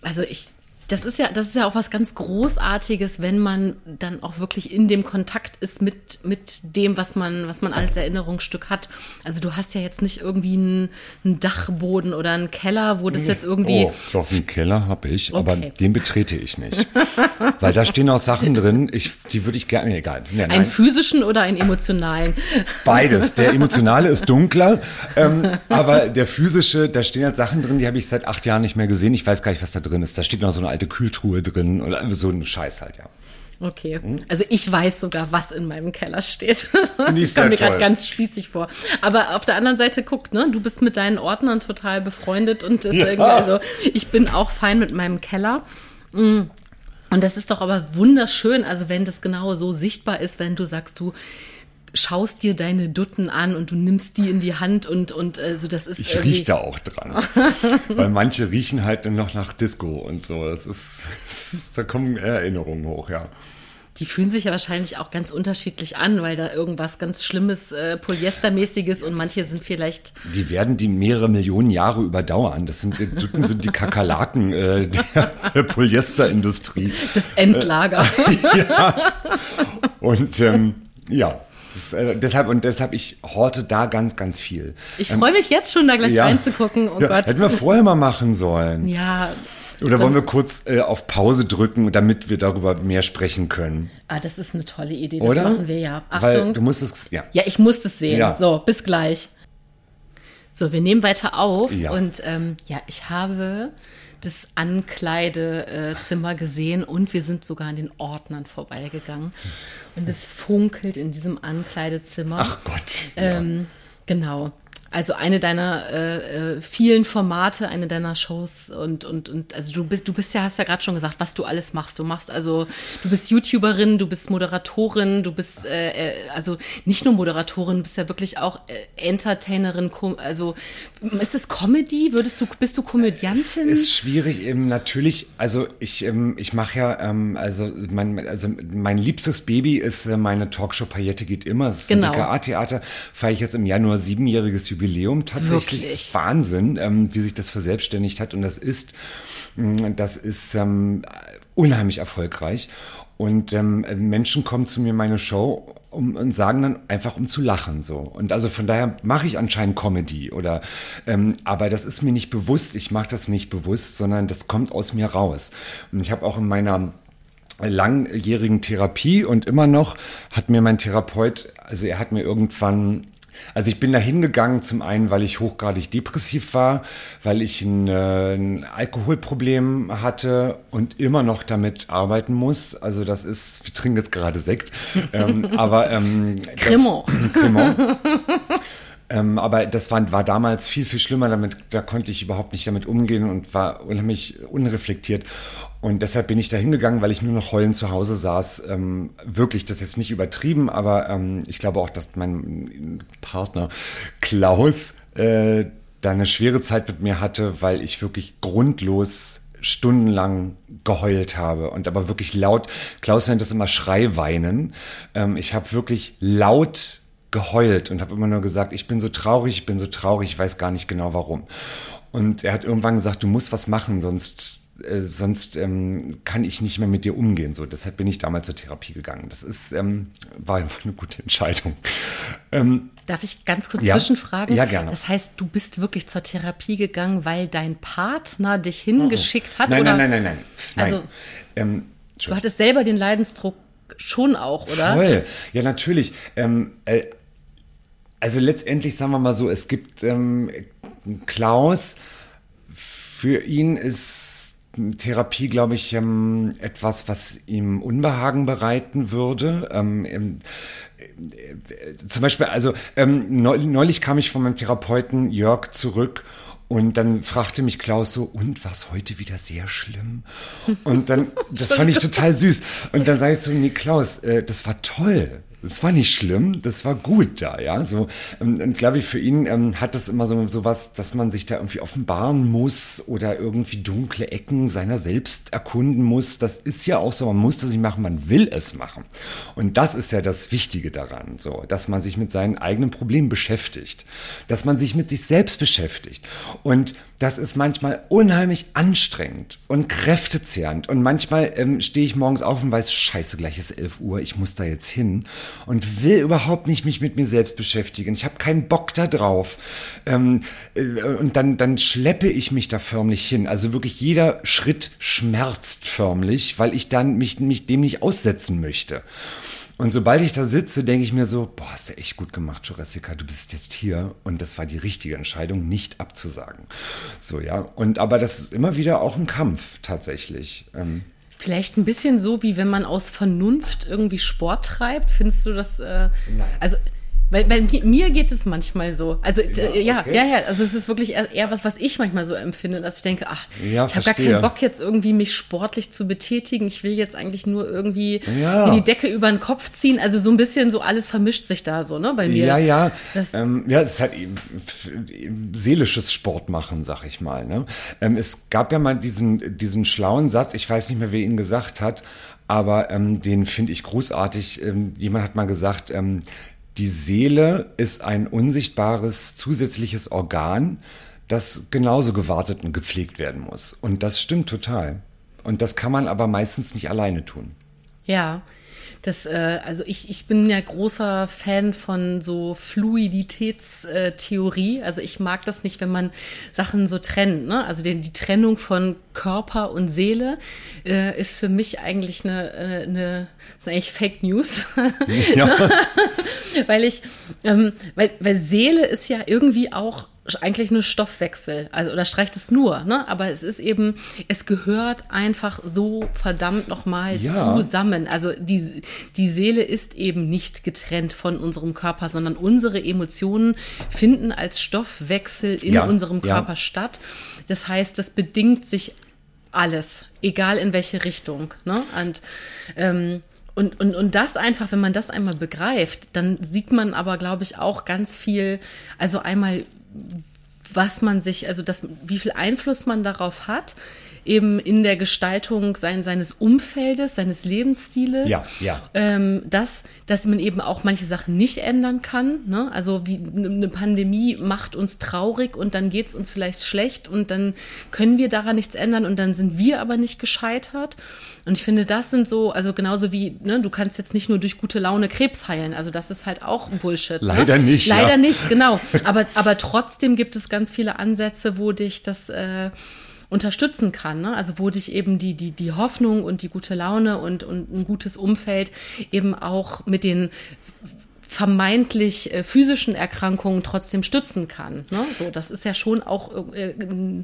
also ich, das ist ja, das ist ja auch was ganz Großartiges, wenn man dann auch wirklich in dem Kontakt ist mit, mit dem, was man, was man als Erinnerungsstück hat. Also du hast ja jetzt nicht irgendwie einen, einen Dachboden oder einen Keller, wo das jetzt irgendwie. Oh, doch, einen Keller habe ich, okay. aber den betrete ich nicht. Weil da stehen auch Sachen drin, ich, die würde ich gerne, nee, egal. Nee, einen physischen oder einen emotionalen? Beides. Der emotionale ist dunkler, ähm, aber der physische, da stehen halt Sachen drin, die habe ich seit acht Jahren nicht mehr gesehen. Ich weiß gar nicht, was da drin ist. Da steht noch so eine alte Kühltruhe drin oder so ein Scheiß halt, ja. Okay, also ich weiß sogar, was in meinem Keller steht. Nicht kommt mir gerade ganz spießig vor. Aber auf der anderen Seite guckt, ne, du bist mit deinen Ordnern total befreundet und ja. also ich bin auch fein mit meinem Keller. Mm. Und das ist doch aber wunderschön, also wenn das genau so sichtbar ist, wenn du sagst, du schaust dir deine Dutten an und du nimmst die in die Hand und und also das ist ich riech da auch dran weil manche riechen halt noch nach Disco und so das ist, da kommen Erinnerungen hoch ja die fühlen sich ja wahrscheinlich auch ganz unterschiedlich an, weil da irgendwas ganz Schlimmes, äh, Polyestermäßiges und manche sind vielleicht. Die werden die mehrere Millionen Jahre überdauern. Das sind, Dutten sind die Kakerlaken äh, der, der Polyesterindustrie. Das Endlager. Äh, ja. Und ähm, ja, das, äh, deshalb und deshalb ich horte da ganz, ganz viel. Ich freue mich jetzt schon, da gleich ja, reinzugucken. Oh ja, Gott. Hätten wir vorher mal machen sollen. Ja. Oder wollen wir kurz äh, auf Pause drücken, damit wir darüber mehr sprechen können? Ah, das ist eine tolle Idee. Das Oder? machen wir ja. Achtung. Weil du musst es, ja. Ja, ich muss es sehen. Ja. So, bis gleich. So, wir nehmen weiter auf. Ja. Und ähm, ja, ich habe das Ankleidezimmer gesehen und wir sind sogar an den Ordnern vorbeigegangen. Und es funkelt in diesem Ankleidezimmer. Ach Gott. Ähm, Genau. Also eine deiner äh, äh, vielen Formate, eine deiner Shows und und und also du bist du bist ja hast ja gerade schon gesagt, was du alles machst. Du machst also du bist YouTuberin, du bist Moderatorin, du bist äh, äh also nicht nur Moderatorin, du bist ja wirklich auch äh, Entertainerin. Also ist es Comedy? Würdest du bist du Komödiantin? Es ist schwierig eben natürlich. Also ich ähm, ich mache ja ähm, also mein also mein liebstes Baby ist äh, meine Talkshow Paillette geht immer. Das ist genau. ein DKA-Theater. Feiere ich jetzt im Januar siebenjähriges Jubiläum tatsächlich. Wirklich? Wahnsinn, ähm, wie sich das verselbstständigt hat. Und das ist, mm, das ist ähm, unheimlich erfolgreich. Und ähm, Menschen kommen zu mir in meine Show um, und sagen dann einfach, um zu lachen. so. Und also von daher mache ich anscheinend Comedy. oder ähm, Aber das ist mir nicht bewusst. Ich mache das nicht bewusst, sondern das kommt aus mir raus. Und ich habe auch in meiner langjährigen Therapie und immer noch hat mir mein Therapeut, also er hat mir irgendwann also ich bin da hingegangen, zum einen, weil ich hochgradig depressiv war, weil ich ein, äh, ein, Alkoholproblem hatte und immer noch damit arbeiten muss. Also das ist, wir trinken jetzt gerade Sekt, ähm, aber ähm, Cremant. Ähm, aber das war, war damals viel, viel schlimmer. Damit, da konnte ich überhaupt nicht damit umgehen und war unheimlich unreflektiert. Und deshalb bin ich da hingegangen, weil ich nur noch heulend zu Hause saß. Ähm, wirklich, das ist nicht übertrieben, aber ähm, ich glaube auch, dass mein Partner Klaus äh, da eine schwere Zeit mit mir hatte, weil ich wirklich grundlos stundenlang geheult habe und aber wirklich laut. Klaus nennt das immer Schreiweinen. Ähm, ich habe wirklich laut geheult und habe immer nur gesagt, ich bin so traurig, ich bin so traurig, ich weiß gar nicht genau warum. Und er hat irgendwann gesagt, du musst was machen, sonst äh, sonst ähm, kann ich nicht mehr mit dir umgehen. So, deshalb bin ich damals zur Therapie gegangen. Das ist ähm, war eine gute Entscheidung. Ähm, Darf ich ganz kurz ja? zwischenfragen? Ja, gerne. Das heißt, du bist wirklich zur Therapie gegangen, weil dein Partner dich hingeschickt hat? Nein, oder? nein, nein, nein, nein. Also, ähm, du hattest selber den Leidensdruck schon auch, oder? Voll. Ja, natürlich. Ähm, äh, also letztendlich sagen wir mal so, es gibt ähm, Klaus, für ihn ist Therapie, glaube ich, ähm, etwas, was ihm Unbehagen bereiten würde. Ähm, äh, zum Beispiel, also ähm, neulich kam ich von meinem Therapeuten Jörg zurück und dann fragte mich Klaus so, und was heute wieder sehr schlimm? Und dann, das fand ich total süß. Und dann sage ich so, nee, Klaus, äh, das war toll. Das war nicht schlimm, das war gut da, ja. So, und, und glaube ich, für ihn ähm, hat das immer so, so was, dass man sich da irgendwie offenbaren muss oder irgendwie dunkle Ecken seiner selbst erkunden muss. Das ist ja auch so, man muss das nicht machen, man will es machen. Und das ist ja das Wichtige daran, so, dass man sich mit seinen eigenen Problemen beschäftigt, dass man sich mit sich selbst beschäftigt. Und das ist manchmal unheimlich anstrengend und kräftezehrend. Und manchmal ähm, stehe ich morgens auf und weiß, scheiße, gleich ist 11 Uhr, ich muss da jetzt hin und will überhaupt nicht mich mit mir selbst beschäftigen. Ich habe keinen Bock da drauf. Ähm, äh, und dann, dann schleppe ich mich da förmlich hin. Also wirklich jeder Schritt schmerzt förmlich, weil ich dann mich, mich dem nicht aussetzen möchte. Und sobald ich da sitze, denke ich mir so, boah, hast du echt gut gemacht, Jurassica, du bist jetzt hier. Und das war die richtige Entscheidung, nicht abzusagen. So, ja. Und aber das ist immer wieder auch ein Kampf, tatsächlich. Ähm, Vielleicht ein bisschen so, wie wenn man aus Vernunft irgendwie Sport treibt. Findest du das? Äh, Nein. Also weil, weil mir geht es manchmal so. Also ja, äh, ja, okay. ja, ja, Also es ist wirklich eher, was, was ich manchmal so empfinde, dass ich denke, ach, ja, ich habe gar keinen Bock jetzt irgendwie mich sportlich zu betätigen. Ich will jetzt eigentlich nur irgendwie ja. die Decke über den Kopf ziehen. Also so ein bisschen so alles vermischt sich da so, ne, bei mir. Ja, ja. Das, ähm, ja, es ist halt seelisches Sport machen, sag ich mal. Ne? Ähm, es gab ja mal diesen, diesen schlauen Satz, ich weiß nicht mehr, wer ihn gesagt hat, aber ähm, den finde ich großartig. Ähm, jemand hat mal gesagt, ähm, die Seele ist ein unsichtbares zusätzliches Organ, das genauso gewartet und gepflegt werden muss. Und das stimmt total. Und das kann man aber meistens nicht alleine tun. Ja, das, äh, also ich, ich bin ja großer Fan von so Fluiditätstheorie. also ich mag das nicht, wenn man Sachen so trennt. Ne? Also die, die Trennung von Körper und Seele äh, ist für mich eigentlich eine, äh, eine ist eigentlich Fake News. Ja. weil ich, ähm, weil, weil Seele ist ja irgendwie auch eigentlich nur Stoffwechsel, also oder streicht es nur, ne? Aber es ist eben, es gehört einfach so verdammt nochmal Ja. zusammen. Also die, die Seele ist eben nicht getrennt von unserem Körper, sondern unsere Emotionen finden als Stoffwechsel in Ja, unserem ja. Körper statt. Das heißt, das bedingt sich alles, egal in welche Richtung. Ne? Und, ähm, und, und, und das einfach, wenn man das einmal begreift, dann sieht man aber, glaube ich, auch ganz viel, also einmal, was man sich, also das, wie viel Einfluss man darauf hat, eben in der Gestaltung sein, seines Umfeldes, seines Lebensstiles. Ja, ja. Ähm, dass, dass man eben auch manche Sachen nicht ändern kann. Ne? Also wie eine Pandemie macht uns traurig und dann geht es uns vielleicht schlecht und dann können wir daran nichts ändern und dann sind wir aber nicht gescheitert. Und ich finde, das sind so, also genauso wie, ne, du kannst jetzt nicht nur durch gute Laune Krebs heilen. Also das ist halt auch Bullshit. Leider ne? nicht, Leider ja. nicht, genau. Aber, aber trotzdem gibt es ganz viele Ansätze, wo dich das äh, unterstützen kann. Ne? Also wo dich eben die, die, die Hoffnung und die gute Laune und, und ein gutes Umfeld eben auch mit den vermeintlich äh, physischen Erkrankungen trotzdem stützen kann. Ne? So, das ist ja schon auch äh, äh,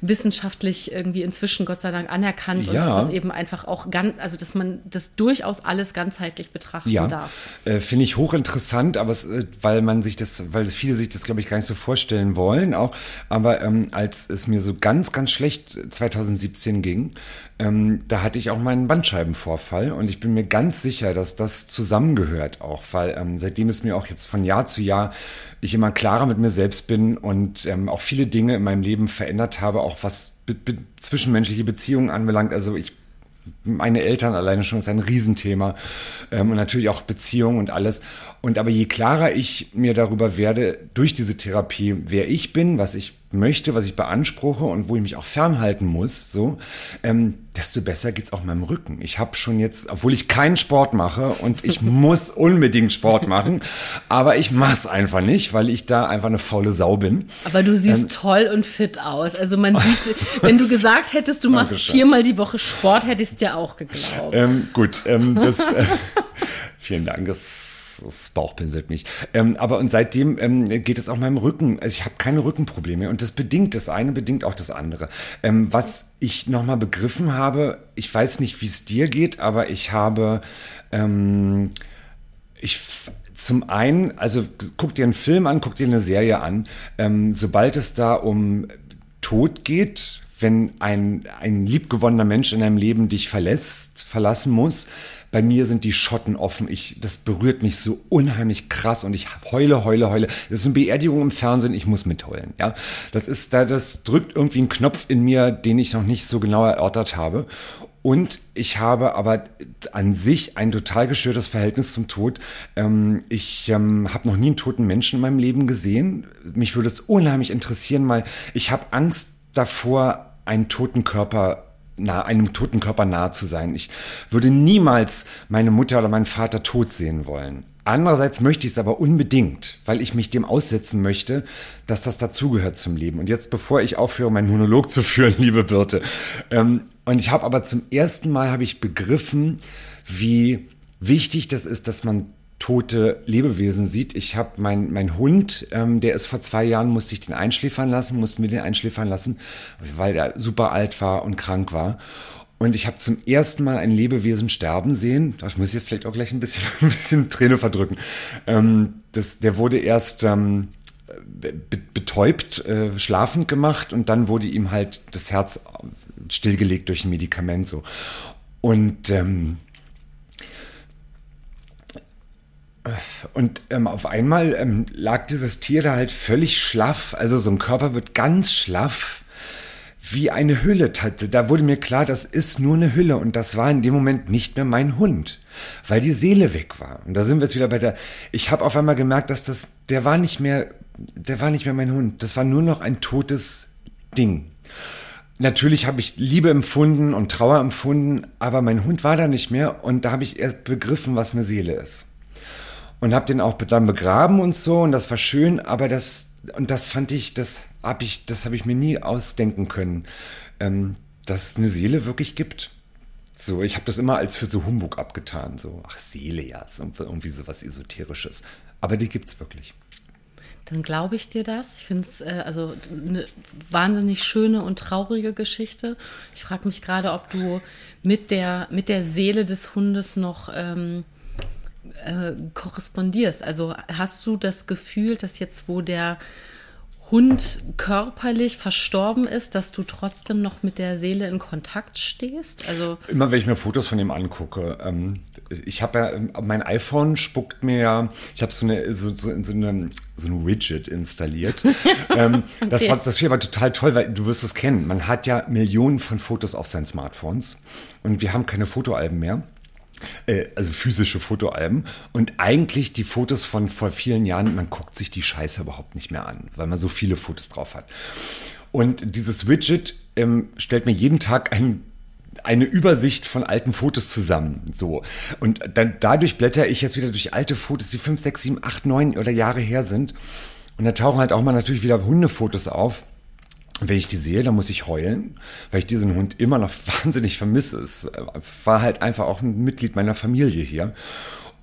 wissenschaftlich irgendwie inzwischen Gott sei Dank anerkannt und Ja. dass das eben einfach auch ganz, also dass man das durchaus alles ganzheitlich betrachten Ja, darf. äh, finde ich hochinteressant, aber es, äh, weil man sich das, weil viele sich das, glaube ich, gar nicht so vorstellen wollen, auch. Aber ähm, als es mir so ganz, ganz schlecht 2017 ging, ähm, da hatte ich auch meinen Bandscheibenvorfall und ich bin mir ganz sicher, dass das zusammengehört auch, weil ähm, seitdem es mir auch jetzt von Jahr zu Jahr ich immer klarer mit mir selbst bin und ähm, auch viele Dinge in meinem Leben verändert habe, auch was be be zwischenmenschliche Beziehungen anbelangt. Also ich meine Eltern alleine schon ist ein Riesenthema ähm, und natürlich auch Beziehungen und alles. Und aber je klarer ich mir darüber werde durch diese Therapie, wer ich bin, was ich möchte, was ich beanspruche und wo ich mich auch fernhalten muss, so, ähm, desto besser geht's auch meinem Rücken. Ich habe schon jetzt, obwohl ich keinen Sport mache und ich muss unbedingt Sport machen, aber ich mach's einfach nicht, weil ich da einfach eine faule Sau bin. Aber du siehst Ähm, toll und fit aus. Also man sieht, wenn du gesagt hättest, du machst Dankeschön. viermal die Woche Sport, hätte ich auch geglaubt. Ähm, gut, ähm, das, äh, vielen Dank, das, das bauchpinselt mich. Ähm, aber und seitdem ähm, geht es auch meinem Rücken. Also ich habe keine Rückenprobleme und das bedingt das eine, bedingt auch das andere. Ähm, was ich nochmal begriffen habe, ich weiß nicht, wie es dir geht, aber ich habe, ähm, ich zum einen, also guck dir einen Film an, guck dir eine Serie an. Ähm, sobald es da um Tod geht, wenn ein, ein liebgewonnener Mensch in deinem Leben dich verlässt, verlassen muss, bei mir sind die Schotten offen. Ich, das berührt mich so unheimlich krass und ich heule, heule, heule. Das ist eine Beerdigung im Fernsehen, ich muss mitheulen. Ja, das ist da, das drückt irgendwie einen Knopf in mir, den ich noch nicht so genau erörtert habe. Und ich habe aber an sich ein total gestörtes Verhältnis zum Tod. Ähm, ich ähm, habe noch nie einen toten Menschen in meinem Leben gesehen. Mich würde es unheimlich interessieren, weil ich habe Angst davor, einen toten Körper nah, einem toten Körper nahe zu sein. Ich würde niemals meine Mutter oder meinen Vater tot sehen wollen. Andererseits möchte ich es aber unbedingt, weil ich mich dem aussetzen möchte, dass das dazugehört zum Leben. Und jetzt, bevor ich aufhöre, meinen Monolog zu führen, liebe Birte, ähm, und ich habe aber zum ersten Mal habe ich begriffen, wie wichtig das ist, dass man tote Lebewesen sieht. Ich habe mein, mein Hund, ähm, der ist vor zwei Jahren, musste ich den einschläfern lassen, mussten wir den einschläfern lassen, weil der super alt war und krank war. Und ich habe zum ersten Mal ein Lebewesen sterben sehen. Das muss ich jetzt vielleicht auch gleich ein bisschen, ein bisschen Träne verdrücken. Ähm, das, der wurde erst ähm, be betäubt, äh, schlafend gemacht und dann wurde ihm halt das Herz stillgelegt durch ein Medikament so. Und ähm, Und ähm, auf einmal ähm, lag dieses Tier da halt völlig schlaff. Also so ein Körper wird ganz schlaff, wie eine Hülle. Da wurde mir klar, das ist nur eine Hülle. Und das war in dem Moment nicht mehr mein Hund, weil die Seele weg war. Und da sind wir jetzt wieder bei der. Ich habe auf einmal gemerkt, dass das, der war nicht mehr, der war nicht mehr mein Hund. Das war nur noch ein totes Ding. Natürlich habe ich Liebe empfunden und Trauer empfunden, aber mein Hund war da nicht mehr. Und da habe ich erst begriffen, was eine Seele ist und habe den auch dann begraben und so und das war schön, aber das und das fand ich, das habe ich, das habe ich mir nie ausdenken können, ähm, dass es eine Seele wirklich gibt. So, ich habe das immer als für so Humbug abgetan, so ach Seele ja, ist irgendwie sowas esoterisches, aber die gibt's wirklich. dann glaube ich dir das. Ich finde es äh, also eine wahnsinnig schöne und traurige Geschichte. Ich frage mich gerade, ob du mit der, mit der Seele des Hundes noch ähm, äh, korrespondierst. Also hast du das Gefühl, dass jetzt, wo der Hund körperlich verstorben ist, dass du trotzdem noch mit der Seele in Kontakt stehst? Also immer wenn ich mir Fotos von ihm angucke, ähm, ich habe ja mein iPhone spuckt mir ja, ich habe so eine so, so, so eine so ein Widget installiert. ähm, okay. Das war das war total toll, weil du wirst es kennen. Man hat ja Millionen von Fotos auf seinen Smartphones und wir haben keine Fotoalben mehr. Äh, also physische Fotoalben. Und eigentlich die Fotos von vor vielen Jahren, man guckt sich die Scheiße überhaupt nicht mehr an, weil man so viele Fotos drauf hat. Und dieses Widget ähm, stellt mir jeden Tag ein eine Übersicht von alten Fotos zusammen. So. Und dann dadurch blätter ich jetzt wieder durch alte Fotos, die fünf, sechs, sieben, acht, neun oder Jahre her sind. Und da tauchen halt auch mal natürlich wieder Hundefotos auf. Wenn ich die sehe, dann muss ich heulen, weil ich diesen Hund immer noch wahnsinnig vermisse. Es war halt einfach auch ein Mitglied meiner Familie hier.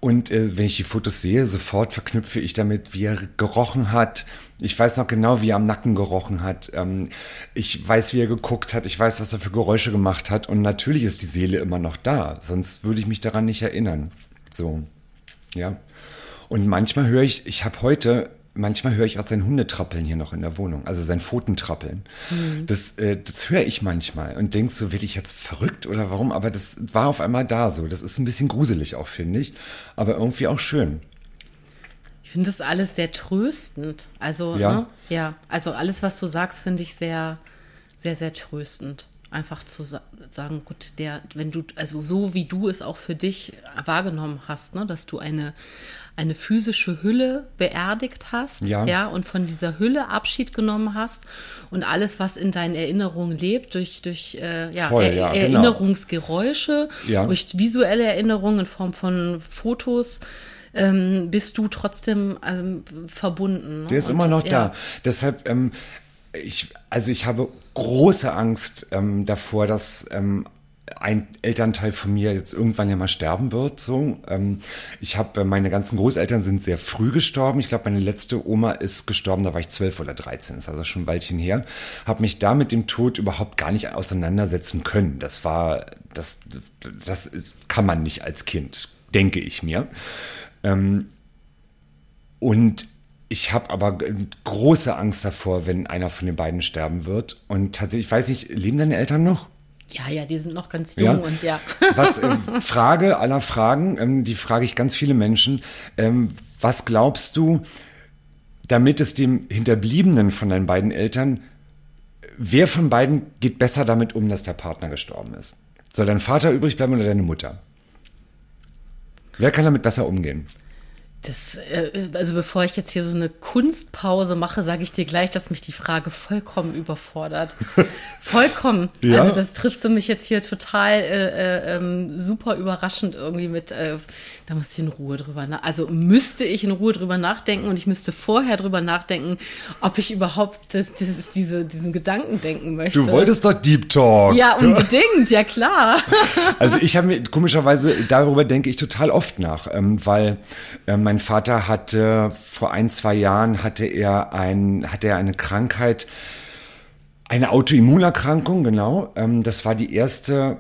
Und äh, wenn ich die Fotos sehe, sofort verknüpfe ich damit, wie er gerochen hat. Ich weiß noch genau, wie er am Nacken gerochen hat. Ähm, ich weiß, wie er geguckt hat. Ich weiß, was er für Geräusche gemacht hat. Und natürlich ist die Seele immer noch da. Sonst würde ich mich daran nicht erinnern. So, ja. Und manchmal höre ich, ich habe heute manchmal höre ich auch sein Hundetrappeln hier noch in der Wohnung, also sein Pfotentrappeln. Mhm. Das, äh, das höre ich manchmal und denk so, werde ich jetzt verrückt oder warum? Aber das war auf einmal da so. Das ist ein bisschen gruselig auch, finde ich, aber irgendwie auch schön. Ich finde das alles sehr tröstend. Also, ja, ne? ja also alles, was du sagst, finde ich sehr, sehr, sehr tröstend einfach zu sagen, gut, der, wenn du, also so wie du es auch für dich wahrgenommen hast, ne, dass du eine, eine physische Hülle beerdigt hast, ja. ja, und von dieser Hülle Abschied genommen hast und alles, was in deinen Erinnerungen lebt, durch, durch äh, ja, Voll, er, ja, genau. Erinnerungsgeräusche, genau. durch visuelle Erinnerungen in Form von Fotos, ähm, bist du trotzdem ähm, verbunden. Ne? Der ist und, immer noch da. Deshalb, ähm, ich, also ich habe große Angst ähm, davor, dass ähm, ein Elternteil von mir jetzt irgendwann ja mal sterben wird. So, ähm, ich habe äh, meine ganzen Großeltern sind sehr früh gestorben. Ich glaube, meine letzte Oma ist gestorben, da war ich zwölf oder dreizehn. Ist also schon ein Weilchen her. Habe mich da mit dem Tod überhaupt gar nicht auseinandersetzen können. Das war, das, das kann man nicht als Kind, denke ich mir. Ähm, und ich habe aber große Angst davor, wenn einer von den beiden sterben wird. Und tatsächlich, ich weiß nicht, leben deine Eltern noch? Ja, ja, die sind noch ganz jung ja. und ja. Was äh, Frage aller Fragen, ähm, die frage ich ganz viele Menschen. Ähm, was glaubst du, damit es dem Hinterbliebenen von deinen beiden Eltern, wer von beiden geht besser damit um, dass der Partner gestorben ist? Soll dein Vater übrig bleiben oder deine Mutter? Wer kann damit besser umgehen? Das, äh, also bevor ich jetzt hier so eine Kunstpause mache, sage ich dir gleich, dass mich die Frage vollkommen überfordert. vollkommen. Ja. Also das triffst du mich jetzt hier total äh, äh, ähm, super überraschend irgendwie mit, äh, da muss ich in Ruhe drüber nach. Also müsste ich in Ruhe drüber nachdenken und ich müsste vorher drüber nachdenken, ob ich überhaupt das, das, diese, diesen Gedanken denken möchte. Du wolltest doch Deep Talk. Ja, unbedingt, ja klar. also ich habe mir komischerweise, darüber denke ich total oft nach, ähm, weil ähm, mein Vater hatte vor ein, zwei Jahren hatte er ein, hatte er eine Krankheit, eine Autoimmunerkrankung, genau. Ähm, das war die erste,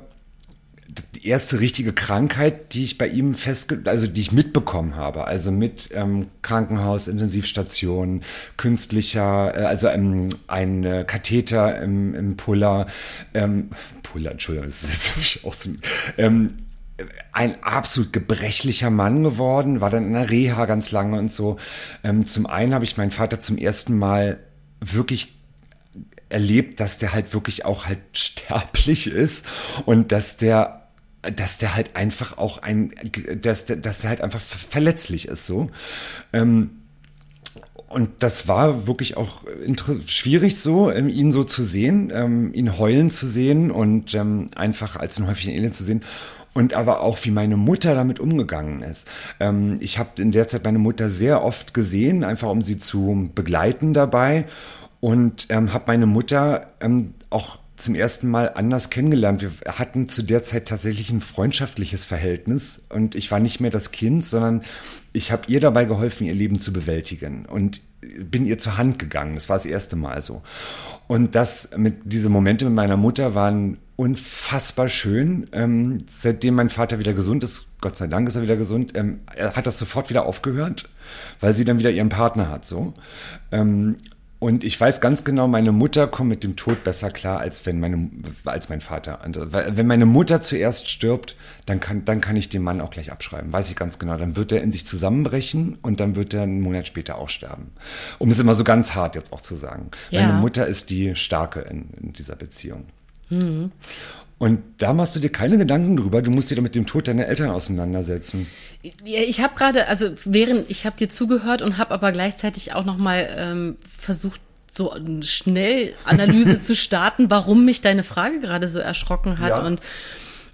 die erste richtige Krankheit, die ich bei ihm festge, also die ich mitbekommen habe. Also mit ähm, Krankenhaus, Intensivstation, künstlicher, äh, also ähm, ein äh, Katheter im, im Puller, ähm, Puller, Entschuldigung, das ist auch so, ähm, ein absolut gebrechlicher Mann geworden, war dann in der Reha ganz lange und so. Ähm, zum einen habe ich meinen Vater zum ersten Mal wirklich erlebt, dass der halt wirklich auch halt sterblich ist und dass der dass der halt einfach auch ein, dass der, dass der halt einfach verletzlich ist so. Ähm, und das war wirklich auch schwierig so, ähm, ihn so zu sehen, ähm, ihn heulen zu sehen und ähm, einfach als ein häufigen Elend zu sehen und aber auch wie meine Mutter damit umgegangen ist. Ähm, ich habe in der Zeit meine Mutter sehr oft gesehen, einfach um sie zu begleiten dabei und ähm, habe meine Mutter ähm, auch zum ersten Mal anders kennengelernt. Wir hatten zu der Zeit tatsächlich ein freundschaftliches Verhältnis und ich war nicht mehr das Kind, sondern ich habe ihr dabei geholfen, ihr Leben zu bewältigen und bin ihr zur Hand gegangen. Das war das erste Mal so. Und das mit diese Momente mit meiner Mutter waren unfassbar schön. Ähm, seitdem mein Vater wieder gesund ist, Gott sei Dank ist er wieder gesund, ähm, er hat das sofort wieder aufgehört, weil sie dann wieder ihren Partner hat. So. Ähm, und ich weiß ganz genau, meine Mutter kommt mit dem Tod besser klar, als wenn meine, als mein Vater. Wenn meine Mutter zuerst stirbt, dann kann, dann kann ich den Mann auch gleich abschreiben. Weiß ich ganz genau. Dann wird er in sich zusammenbrechen und dann wird er einen Monat später auch sterben. Um es immer so ganz hart jetzt auch zu sagen. Ja. Meine Mutter ist die Starke in, in dieser Beziehung. Mhm. Und da machst du dir keine Gedanken drüber, du musst dich doch mit dem Tod deiner Eltern auseinandersetzen. Ich habe gerade, also während ich habe dir zugehört und habe aber gleichzeitig auch noch mal ähm, versucht, so eine Schnellanalyse zu starten, warum mich deine Frage gerade so erschrocken hat ja. und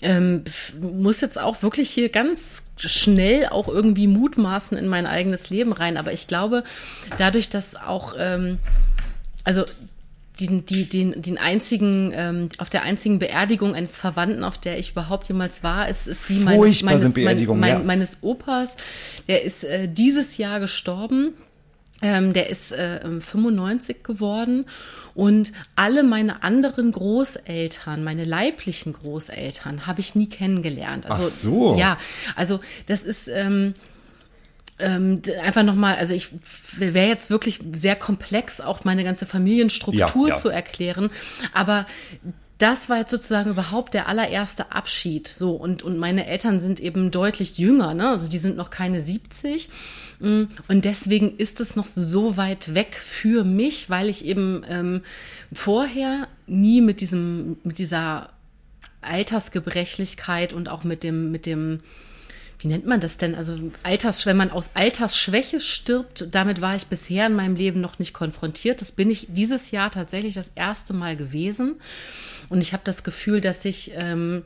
ähm, muss jetzt auch wirklich hier ganz schnell auch irgendwie mutmaßen in mein eigenes Leben rein. Aber ich glaube, dadurch, dass auch ähm, also den, die, den, den einzigen, ähm, auf der einzigen Beerdigung eines Verwandten, auf der ich überhaupt jemals war, ist, ist die meines, meines, mein, mein, ja. meines Opas. Der ist äh, dieses Jahr gestorben. Ähm, der ist äh, 95 geworden und alle meine anderen Großeltern, meine leiblichen Großeltern, habe ich nie kennengelernt. Also, Ach so. Ja, also das ist ähm, ähm, einfach nochmal, also ich wäre jetzt wirklich sehr komplex, auch meine ganze Familienstruktur ja, ja. zu erklären, aber das war jetzt sozusagen überhaupt der allererste Abschied. So, und, und meine Eltern sind eben deutlich jünger, ne? Also die sind noch keine 70. Mm, und deswegen ist es noch so weit weg für mich, weil ich eben ähm, vorher nie mit diesem, mit dieser Altersgebrechlichkeit und auch mit dem, mit dem, wie nennt man das denn? Also Alters, wenn man aus Altersschwäche stirbt, damit war ich bisher in meinem Leben noch nicht konfrontiert. Das bin ich dieses Jahr tatsächlich das erste Mal gewesen. Und ich habe das Gefühl, dass ich, ähm,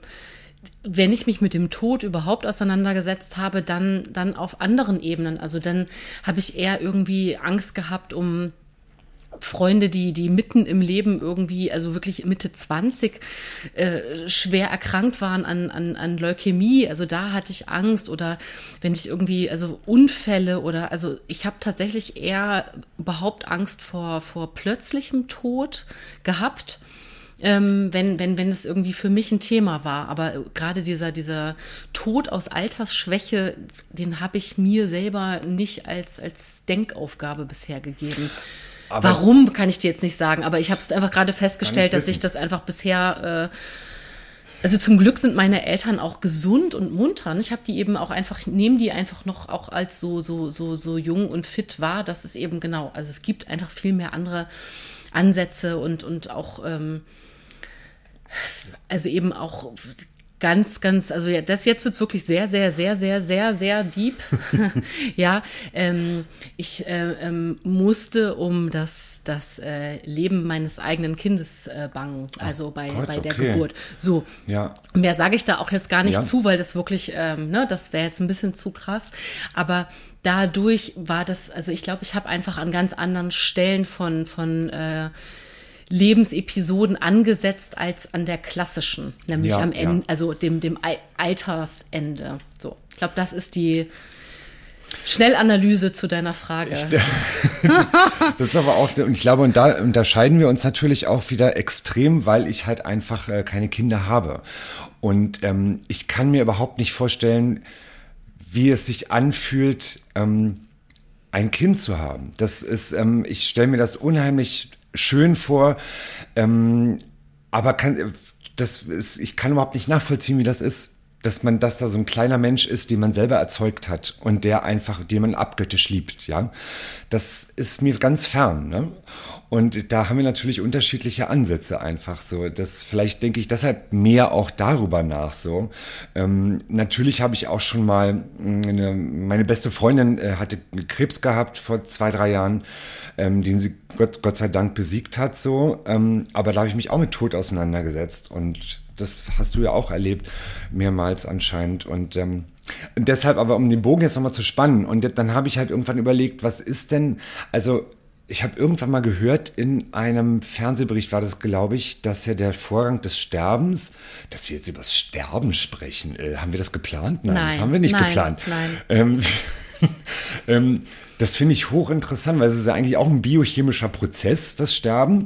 wenn ich mich mit dem Tod überhaupt auseinandergesetzt habe, dann, dann auf anderen Ebenen. Also dann habe ich eher irgendwie Angst gehabt um Freunde, die, die mitten im Leben irgendwie, also wirklich Mitte 20, äh, schwer erkrankt waren an, an, an Leukämie. Also da hatte ich Angst oder wenn ich irgendwie, also Unfälle oder, also ich habe tatsächlich eher überhaupt Angst vor, vor plötzlichem Tod gehabt. Ähm, wenn, wenn, wenn es irgendwie für mich ein Thema war. Aber gerade dieser, dieser Tod aus Altersschwäche, den habe ich mir selber nicht als, als Denkaufgabe bisher gegeben. Aber Warum, kann ich dir jetzt nicht sagen, aber ich habe es einfach gerade festgestellt, dass ich das einfach bisher. Äh, also zum Glück sind meine Eltern auch gesund und munter. Ich habe die eben auch einfach, nehme die einfach noch auch als so, so, so, so jung und fit wahr. Das ist eben genau. Also es gibt einfach viel mehr andere Ansätze und, und auch, ähm, also eben auch ganz, ganz, also ja, das jetzt wird's wirklich sehr, sehr, sehr, sehr, sehr, sehr deep. ja, ähm, ich äh, ähm, musste um das, das äh, Leben meines eigenen Kindes äh, bangen, also bei, Gott, bei der okay. Geburt. So, ja. mehr sage ich da auch jetzt gar nicht ja. zu, weil das wirklich, ähm, ne, das wäre jetzt ein bisschen zu krass. Aber dadurch war das, also ich glaube, ich habe einfach an ganz anderen Stellen von, von äh, Lebensepisoden angesetzt als an der klassischen, nämlich ja, am Ende, ja. also dem, dem Altersende. So, ich glaube, das ist die Schnellanalyse zu deiner Frage. Ich, das, das, ist aber auch, und ich glaube, und da unterscheiden wir uns natürlich auch wieder extrem, weil ich halt einfach äh, keine Kinder habe. Und ähm, ich kann mir überhaupt nicht vorstellen, wie es sich anfühlt, ähm, ein Kind zu haben. Das ist, ähm, ich stelle mir das unheimlich schön vor, ähm, aber kann, das ist, ich kann überhaupt nicht nachvollziehen, wie das ist dass man, dass da so ein kleiner Mensch ist, den man selber erzeugt hat und der einfach, den man abgöttisch liebt, ja. Das ist mir ganz fern, ne? Und da haben wir natürlich unterschiedliche Ansätze einfach so. Das vielleicht denke ich deshalb mehr auch darüber nach so. Ähm, natürlich habe ich auch schon mal eine, meine beste Freundin äh, hatte Krebs gehabt vor zwei drei Jahren, ähm, den sie Gott, Gott sei Dank besiegt hat so. Ähm, aber da habe ich mich auch mit Tod auseinandergesetzt und das hast du ja auch erlebt, mehrmals anscheinend. Und ähm, deshalb aber, um den Bogen jetzt nochmal zu spannen, und dann habe ich halt irgendwann überlegt, was ist denn, also ich habe irgendwann mal gehört, in einem Fernsehbericht war das, glaube ich, dass ja der Vorgang des Sterbens, dass wir jetzt über das Sterben sprechen, äh, haben wir das geplant? Nein, nein das haben wir nicht nein, geplant. Nein. Ähm, ähm, das finde ich hochinteressant, weil es ist ja eigentlich auch ein biochemischer Prozess, das Sterben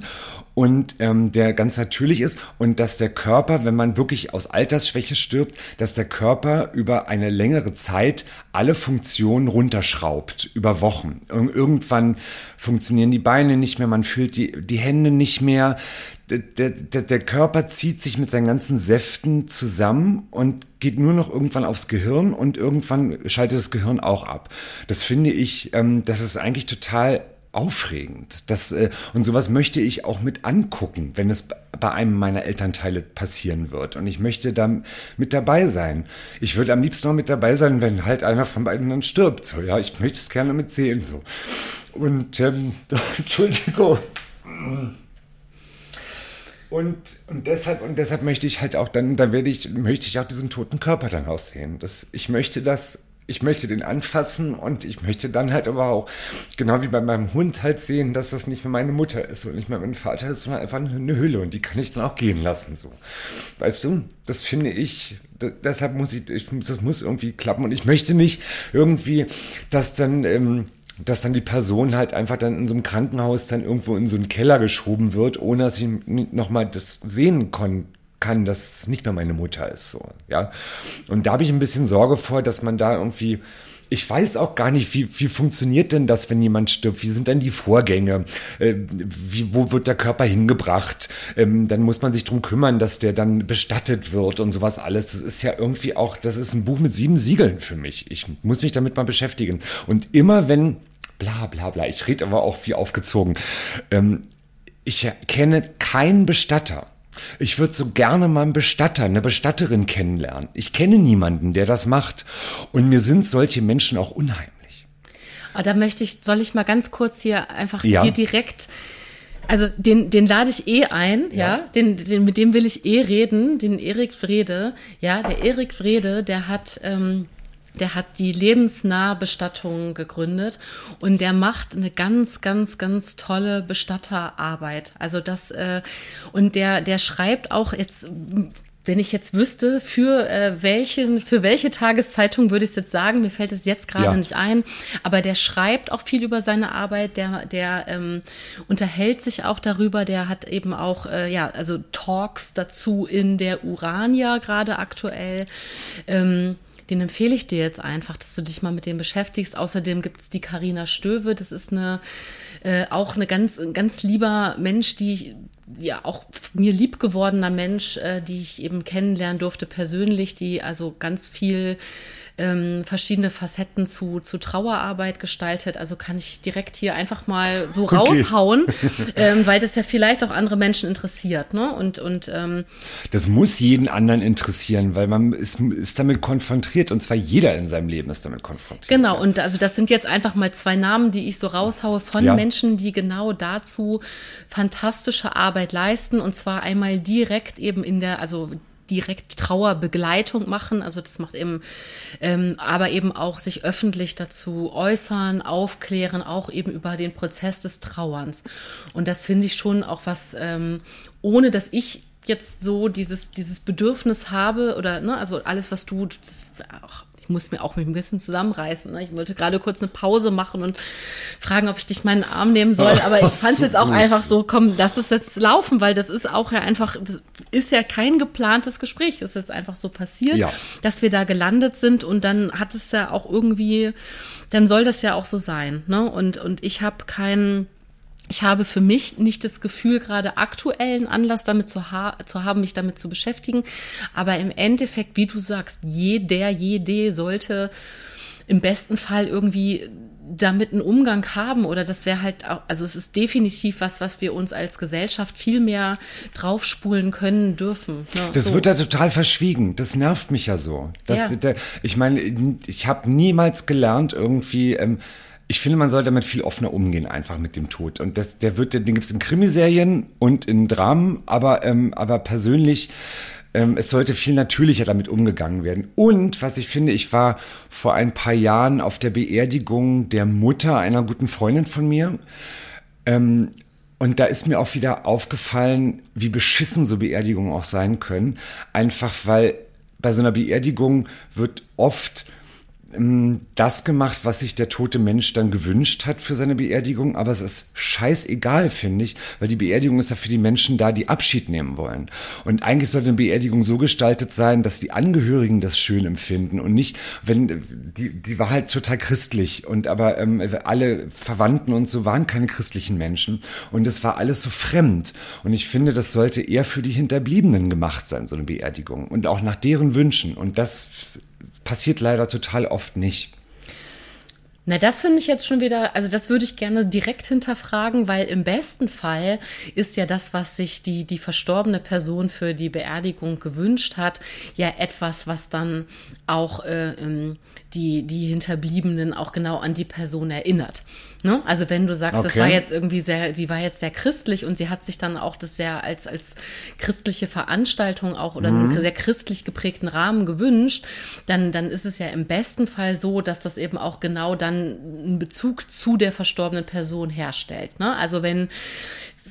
und ähm, der ganz natürlich ist und dass der Körper, wenn man wirklich aus Altersschwäche stirbt, dass der Körper über eine längere Zeit alle Funktionen runterschraubt, über Wochen. irgendwann funktionieren die Beine nicht mehr, man fühlt die, die Hände nicht mehr. Der, der, der Körper zieht sich mit seinen ganzen Säften zusammen und geht nur noch irgendwann aufs Gehirn und irgendwann schaltet das Gehirn auch ab. Das finde ich, ähm, das ist eigentlich total aufregend. Das, äh, und sowas möchte ich auch mit angucken, wenn es bei einem meiner Elternteile passieren wird. Und ich möchte da mit dabei sein. Ich würde am liebsten noch mit dabei sein, wenn halt einer von beiden dann stirbt. So, ja, ich möchte es gerne mit sehen. So. Und ähm, Entschuldigung. Und, und deshalb, und deshalb möchte ich halt auch dann, da werde ich, möchte ich auch diesen toten Körper dann aussehen. Das, ich möchte das ich möchte den anfassen und ich möchte dann halt aber auch, genau wie bei meinem Hund halt sehen, dass das nicht mehr meine Mutter ist und nicht mehr mein Vater ist, sondern einfach eine Hülle und die kann ich dann auch gehen lassen, so. Weißt du, das finde ich, deshalb muss ich, ich das muss irgendwie klappen und ich möchte nicht irgendwie, dass dann, ähm, dass dann die Person halt einfach dann in so einem Krankenhaus dann irgendwo in so einen Keller geschoben wird, ohne dass ich nochmal das sehen konnte kann, dass es nicht mehr meine Mutter ist, so, ja. Und da habe ich ein bisschen Sorge vor, dass man da irgendwie, ich weiß auch gar nicht, wie, wie funktioniert denn das, wenn jemand stirbt? Wie sind denn die Vorgänge? Äh, wie, wo wird der Körper hingebracht? Ähm, dann muss man sich drum kümmern, dass der dann bestattet wird und sowas alles. Das ist ja irgendwie auch, das ist ein Buch mit sieben Siegeln für mich. Ich muss mich damit mal beschäftigen. Und immer wenn, bla bla bla, ich rede aber auch wie aufgezogen, ähm, ich kenne keinen Bestatter ich würde so gerne mal einen Bestatter, eine Bestatterin kennenlernen. Ich kenne niemanden, der das macht. Und mir sind solche Menschen auch unheimlich. Aber ah, da möchte ich, soll ich mal ganz kurz hier einfach ja. dir direkt also den, den lade ich eh ein, ja, ja? Den, den, mit dem will ich eh reden, den Erik Frede. Ja, der Erik Frede, der hat ähm, der hat die lebensnahe Bestattung gegründet und der macht eine ganz, ganz, ganz tolle Bestatterarbeit. Also das äh, und der, der schreibt auch jetzt wenn ich jetzt wüsste, für äh, welchen, für welche Tageszeitung würde ich es jetzt sagen, mir fällt es jetzt gerade ja. nicht ein, aber der schreibt auch viel über seine Arbeit, der, der ähm, unterhält sich auch darüber, der hat eben auch, äh, ja, also Talks dazu in der Urania gerade aktuell. Ähm, den empfehle ich dir jetzt einfach, dass du dich mal mit dem beschäftigst. Außerdem gibt es die Karina Stöwe, das ist eine äh, auch eine ganz ganz lieber Mensch, die ja auch mir lieb gewordener Mensch, äh, die ich eben kennenlernen durfte persönlich, die also ganz viel ähm, verschiedene Facetten zu, zu Trauerarbeit gestaltet. Also kann ich direkt hier einfach mal so okay. raushauen, ähm, weil das ja vielleicht auch andere Menschen interessiert. Ne? Und, und ähm, das muss jeden anderen interessieren, weil man ist, ist damit konfrontiert und zwar jeder in seinem Leben ist damit konfrontiert. Genau, ja. und also das sind jetzt einfach mal zwei Namen, die ich so raushaue von ja. Menschen, die genau dazu fantastische Arbeit leisten und zwar einmal direkt eben in der, also direkt Trauerbegleitung machen. Also das macht eben, ähm, aber eben auch sich öffentlich dazu äußern, aufklären, auch eben über den Prozess des Trauerns. Und das finde ich schon auch was, ähm, ohne dass ich jetzt so dieses, dieses Bedürfnis habe oder, ne, also alles, was du, das, ach, ich muss mir auch mit ein bisschen zusammenreißen. Ne? Ich wollte gerade kurz eine Pause machen und fragen, ob ich dich meinen Arm nehmen soll. Aber ich fand es so jetzt auch gut. einfach so, komm, lass es jetzt laufen, weil das ist auch ja einfach, das ist ja kein geplantes Gespräch. Das ist jetzt einfach so passiert, ja. dass wir da gelandet sind und dann hat es ja auch irgendwie, dann soll das ja auch so sein. Ne? Und, und ich habe keinen ich habe für mich nicht das Gefühl, gerade aktuellen Anlass damit zu, ha zu haben, mich damit zu beschäftigen. Aber im Endeffekt, wie du sagst, jeder, jede sollte im besten Fall irgendwie damit einen Umgang haben oder das wäre halt auch, also es ist definitiv was, was wir uns als Gesellschaft viel mehr draufspulen können dürfen. Ne? Das so. wird da total verschwiegen. Das nervt mich ja so. Das, ja. Der, ich meine, ich habe niemals gelernt irgendwie. Ähm, ich finde, man sollte damit viel offener umgehen, einfach mit dem Tod. Und das, der wird, den gibt es in Krimiserien und in Dramen, aber, ähm, aber persönlich, ähm, es sollte viel natürlicher damit umgegangen werden. Und was ich finde, ich war vor ein paar Jahren auf der Beerdigung der Mutter einer guten Freundin von mir. Ähm, und da ist mir auch wieder aufgefallen, wie beschissen so Beerdigungen auch sein können. Einfach weil bei so einer Beerdigung wird oft das gemacht, was sich der tote Mensch dann gewünscht hat für seine Beerdigung, aber es ist scheißegal, finde ich, weil die Beerdigung ist ja für die Menschen da, die Abschied nehmen wollen. Und eigentlich sollte eine Beerdigung so gestaltet sein, dass die Angehörigen das schön empfinden und nicht, wenn die, die war halt total christlich und aber ähm, alle Verwandten und so waren keine christlichen Menschen und es war alles so fremd. Und ich finde, das sollte eher für die Hinterbliebenen gemacht sein, so eine Beerdigung und auch nach deren Wünschen. Und das passiert leider total oft nicht. Na, das finde ich jetzt schon wieder, also das würde ich gerne direkt hinterfragen, weil im besten Fall ist ja das, was sich die, die verstorbene Person für die Beerdigung gewünscht hat, ja etwas, was dann auch äh, ähm, die, die Hinterbliebenen auch genau an die Person erinnert. Ne? Also wenn du sagst, okay. das war jetzt irgendwie sehr, sie war jetzt sehr christlich und sie hat sich dann auch das sehr als, als christliche Veranstaltung auch oder mhm. einen sehr christlich geprägten Rahmen gewünscht, dann, dann ist es ja im besten Fall so, dass das eben auch genau dann einen Bezug zu der verstorbenen Person herstellt. Ne? Also wenn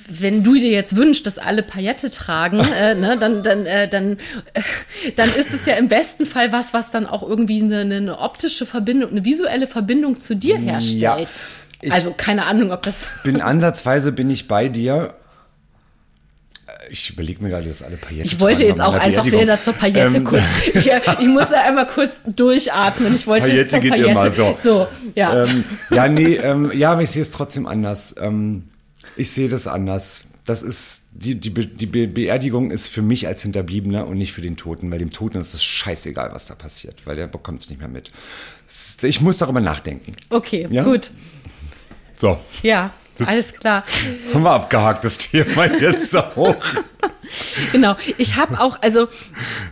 wenn du dir jetzt wünschst, dass alle Paillette tragen, äh, ne, dann, dann, äh, dann, äh, dann ist es ja im besten Fall was, was dann auch irgendwie eine, eine optische Verbindung, eine visuelle Verbindung zu dir herstellt. Ja, also keine Ahnung, ob das. Bin ansatzweise bin ich bei dir. Ich überlege mir gerade, dass alle Paillette Ich wollte jetzt auch einfach wieder zur Paillette ähm. kurz. Ich, ich muss einmal kurz durchatmen. Ich wollte Paillette, jetzt zur geht immer so. So, ja. Ähm, ja, nee, ähm, ja, aber ich sehe es trotzdem anders. Ähm, ich sehe das anders. Das ist, die, die, die Beerdigung ist für mich als Hinterbliebener und nicht für den Toten, weil dem Toten ist es scheißegal, was da passiert, weil der bekommt es nicht mehr mit. Ich muss darüber nachdenken. Okay, ja? gut. So. Ja, das alles klar. Haben wir abgehakt, das Thema jetzt auch. genau. Ich habe auch, also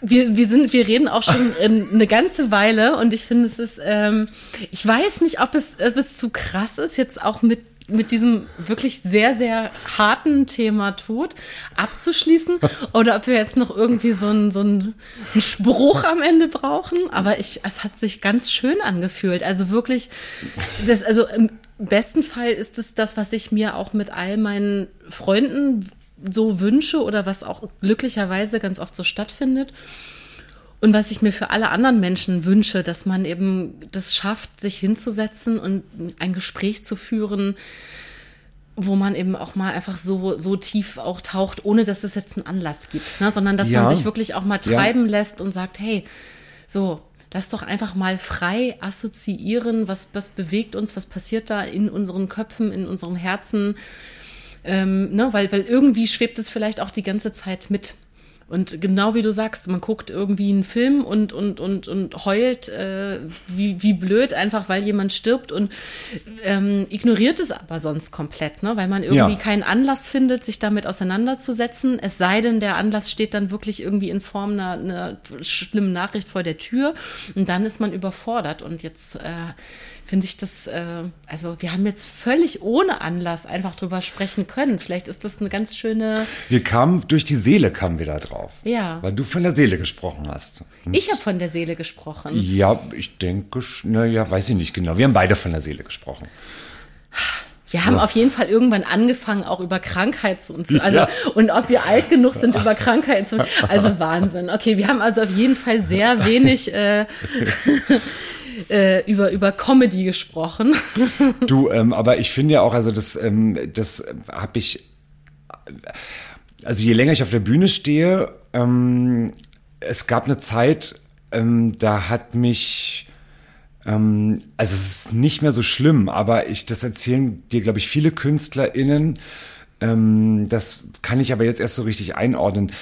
wir, wir sind, wir reden auch schon eine ganze Weile und ich finde, es ist, ähm, ich weiß nicht, ob es, ob es zu krass ist, jetzt auch mit mit diesem wirklich sehr, sehr harten Thema Tod abzuschließen oder ob wir jetzt noch irgendwie so einen, so einen, Spruch am Ende brauchen. Aber ich, es hat sich ganz schön angefühlt. Also wirklich, das, also im besten Fall ist es das, was ich mir auch mit all meinen Freunden so wünsche oder was auch glücklicherweise ganz oft so stattfindet. Und was ich mir für alle anderen Menschen wünsche, dass man eben das schafft, sich hinzusetzen und ein Gespräch zu führen, wo man eben auch mal einfach so, so tief auch taucht, ohne dass es jetzt einen Anlass gibt, ne? sondern dass ja. man sich wirklich auch mal treiben ja. lässt und sagt, hey, so, lass doch einfach mal frei assoziieren, was, was bewegt uns, was passiert da in unseren Köpfen, in unserem Herzen, ähm, ne? weil, weil irgendwie schwebt es vielleicht auch die ganze Zeit mit. Und genau wie du sagst, man guckt irgendwie einen Film und, und, und, und heult äh, wie, wie blöd, einfach weil jemand stirbt und ähm, ignoriert es aber sonst komplett, ne? weil man irgendwie ja. keinen Anlass findet, sich damit auseinanderzusetzen. Es sei denn, der Anlass steht dann wirklich irgendwie in Form einer, einer schlimmen Nachricht vor der Tür und dann ist man überfordert. Und jetzt äh, finde ich das, äh, also wir haben jetzt völlig ohne Anlass einfach drüber sprechen können. Vielleicht ist das eine ganz schöne. Wir kamen durch die Seele kamen wir da drauf. Ja. Weil du von der Seele gesprochen hast. Und ich habe von der Seele gesprochen. Ja, ich denke, naja, weiß ich nicht genau. Wir haben beide von der Seele gesprochen. Wir haben so. auf jeden Fall irgendwann angefangen, auch über Krankheit zu uns, also, ja. und ob wir alt genug sind, über Krankheit zu, also Wahnsinn. Okay, wir haben also auf jeden Fall sehr wenig, äh, äh, über, über Comedy gesprochen. Du, ähm, aber ich finde ja auch, also das, ähm, das habe ich, also je länger ich auf der Bühne stehe, ähm, es gab eine Zeit, ähm, da hat mich, ähm, also es ist nicht mehr so schlimm, aber ich, das erzählen dir, glaube ich, viele KünstlerInnen, ähm, das kann ich aber jetzt erst so richtig einordnen.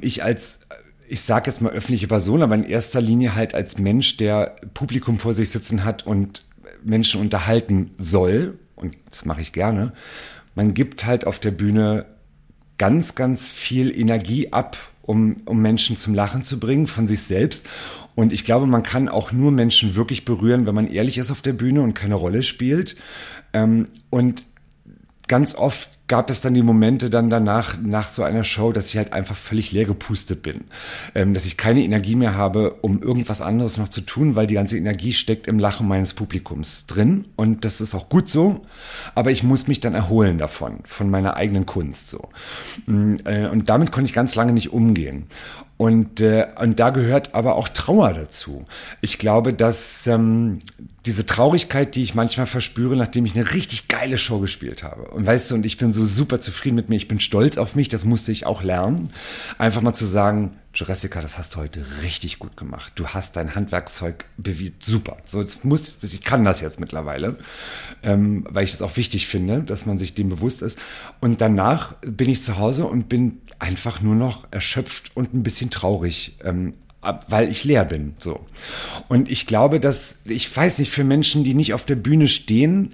Ich als ich sage jetzt mal öffentliche Person, aber in erster Linie halt als Mensch, der Publikum vor sich sitzen hat und Menschen unterhalten soll, und das mache ich gerne, man gibt halt auf der Bühne ganz, ganz viel Energie ab, um, um Menschen zum Lachen zu bringen von sich selbst. Und ich glaube, man kann auch nur Menschen wirklich berühren, wenn man ehrlich ist auf der Bühne und keine Rolle spielt. Ähm, und ganz oft gab es dann die Momente dann danach, nach so einer Show, dass ich halt einfach völlig leer gepustet bin. Ähm, dass ich keine Energie mehr habe, um irgendwas anderes noch zu tun, weil die ganze Energie steckt im Lachen meines Publikums drin. Und das ist auch gut so. Aber ich muss mich dann erholen davon, von meiner eigenen Kunst so. Mm, äh, und damit konnte ich ganz lange nicht umgehen. Und, äh, und da gehört aber auch Trauer dazu. Ich glaube, dass ähm, diese Traurigkeit, die ich manchmal verspüre, nachdem ich eine richtig geile Show gespielt habe. Und weißt du, und ich bin so super zufrieden mit mir, ich bin stolz auf mich, das musste ich auch lernen. Einfach mal zu sagen, Jurassica, das hast du heute richtig gut gemacht. Du hast dein Handwerkzeug bewiesen, super. So, jetzt muss, ich kann das jetzt mittlerweile, ähm, weil ich es auch wichtig finde, dass man sich dem bewusst ist. Und danach bin ich zu Hause und bin einfach nur noch erschöpft und ein bisschen traurig, ähm, weil ich leer bin. So. Und ich glaube, dass, ich weiß nicht, für Menschen, die nicht auf der Bühne stehen,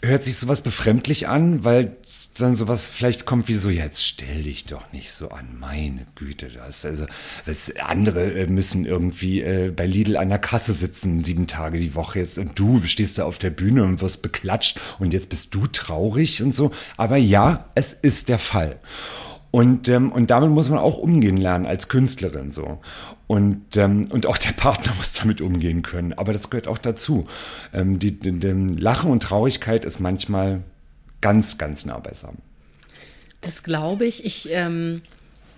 hört sich sowas befremdlich an, weil dann sowas vielleicht kommt wie so, jetzt stell dich doch nicht so an, meine Güte, das, also, das andere äh, müssen irgendwie äh, bei Lidl an der Kasse sitzen, sieben Tage die Woche jetzt und du stehst da auf der Bühne und wirst beklatscht und jetzt bist du traurig und so. Aber ja, es ist der Fall. Und, ähm, und damit muss man auch umgehen lernen als Künstlerin so. Und, ähm, und auch der Partner muss damit umgehen können. Aber das gehört auch dazu. Ähm, die, die, die Lachen und Traurigkeit ist manchmal ganz, ganz nah beisammen. Das glaube ich. Ich ähm,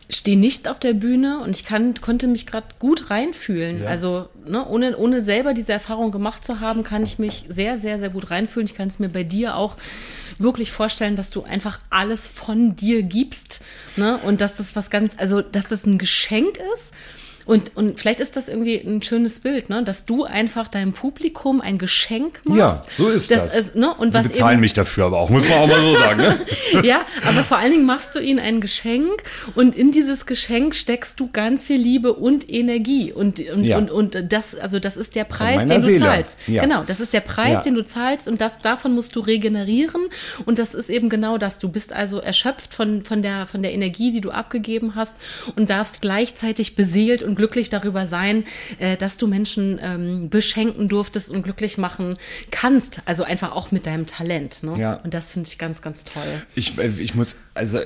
stehe nicht auf der Bühne und ich kann, konnte mich gerade gut reinfühlen. Ja. Also ne, ohne, ohne selber diese Erfahrung gemacht zu haben, kann ich mich sehr, sehr, sehr gut reinfühlen. Ich kann es mir bei dir auch wirklich vorstellen, dass du einfach alles von dir gibst. Ne? Und dass das was ganz, also dass das ein Geschenk ist und, und vielleicht ist das irgendwie ein schönes Bild, ne? dass du einfach deinem Publikum ein Geschenk machst. Ja, so ist das. das. ne? und Die was bezahlen eben, mich dafür aber auch, muss man auch mal so sagen. Ne? ja, aber vor allen Dingen machst du ihnen ein Geschenk und in dieses Geschenk steckst du ganz viel Liebe und Energie. Und, und, ja. und, und das, also das ist der Preis, den du Seele. zahlst. Ja. Genau, das ist der Preis, ja. den du zahlst und das, davon musst du regenerieren. Und das ist eben genau das. Du bist also erschöpft von, von, der, von der Energie, die du abgegeben hast und darfst gleichzeitig beseelt und glücklich darüber sein, äh, dass du Menschen ähm, beschenken durftest und glücklich machen kannst. Also einfach auch mit deinem Talent. Ne? Ja. Und das finde ich ganz, ganz toll. Ich, äh, ich muss, also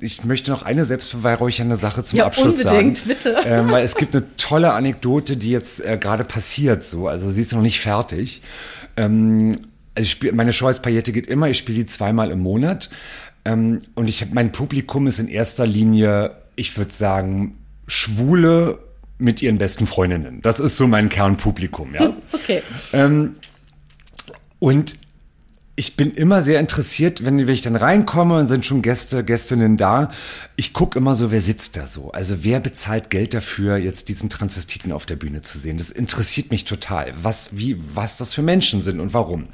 ich möchte noch eine selbstbeweihräuchernde Sache zum ja, Abschluss unbedingt, sagen. bitte. Ähm, weil es gibt eine tolle Anekdote, die jetzt äh, gerade passiert. So, also sie ist noch nicht fertig. Ähm, also ich spiel, meine Show als Paillette geht immer. Ich spiele die zweimal im Monat. Ähm, und ich mein Publikum ist in erster Linie, ich würde sagen, schwule mit ihren besten Freundinnen. Das ist so mein Kernpublikum, ja. Okay. Ähm, und ich bin immer sehr interessiert, wenn, wenn ich dann reinkomme und sind schon Gäste, Gästinnen da. Ich gucke immer so, wer sitzt da so? Also wer bezahlt Geld dafür, jetzt diesen Transvestiten auf der Bühne zu sehen? Das interessiert mich total, was, wie, was das für Menschen sind und warum.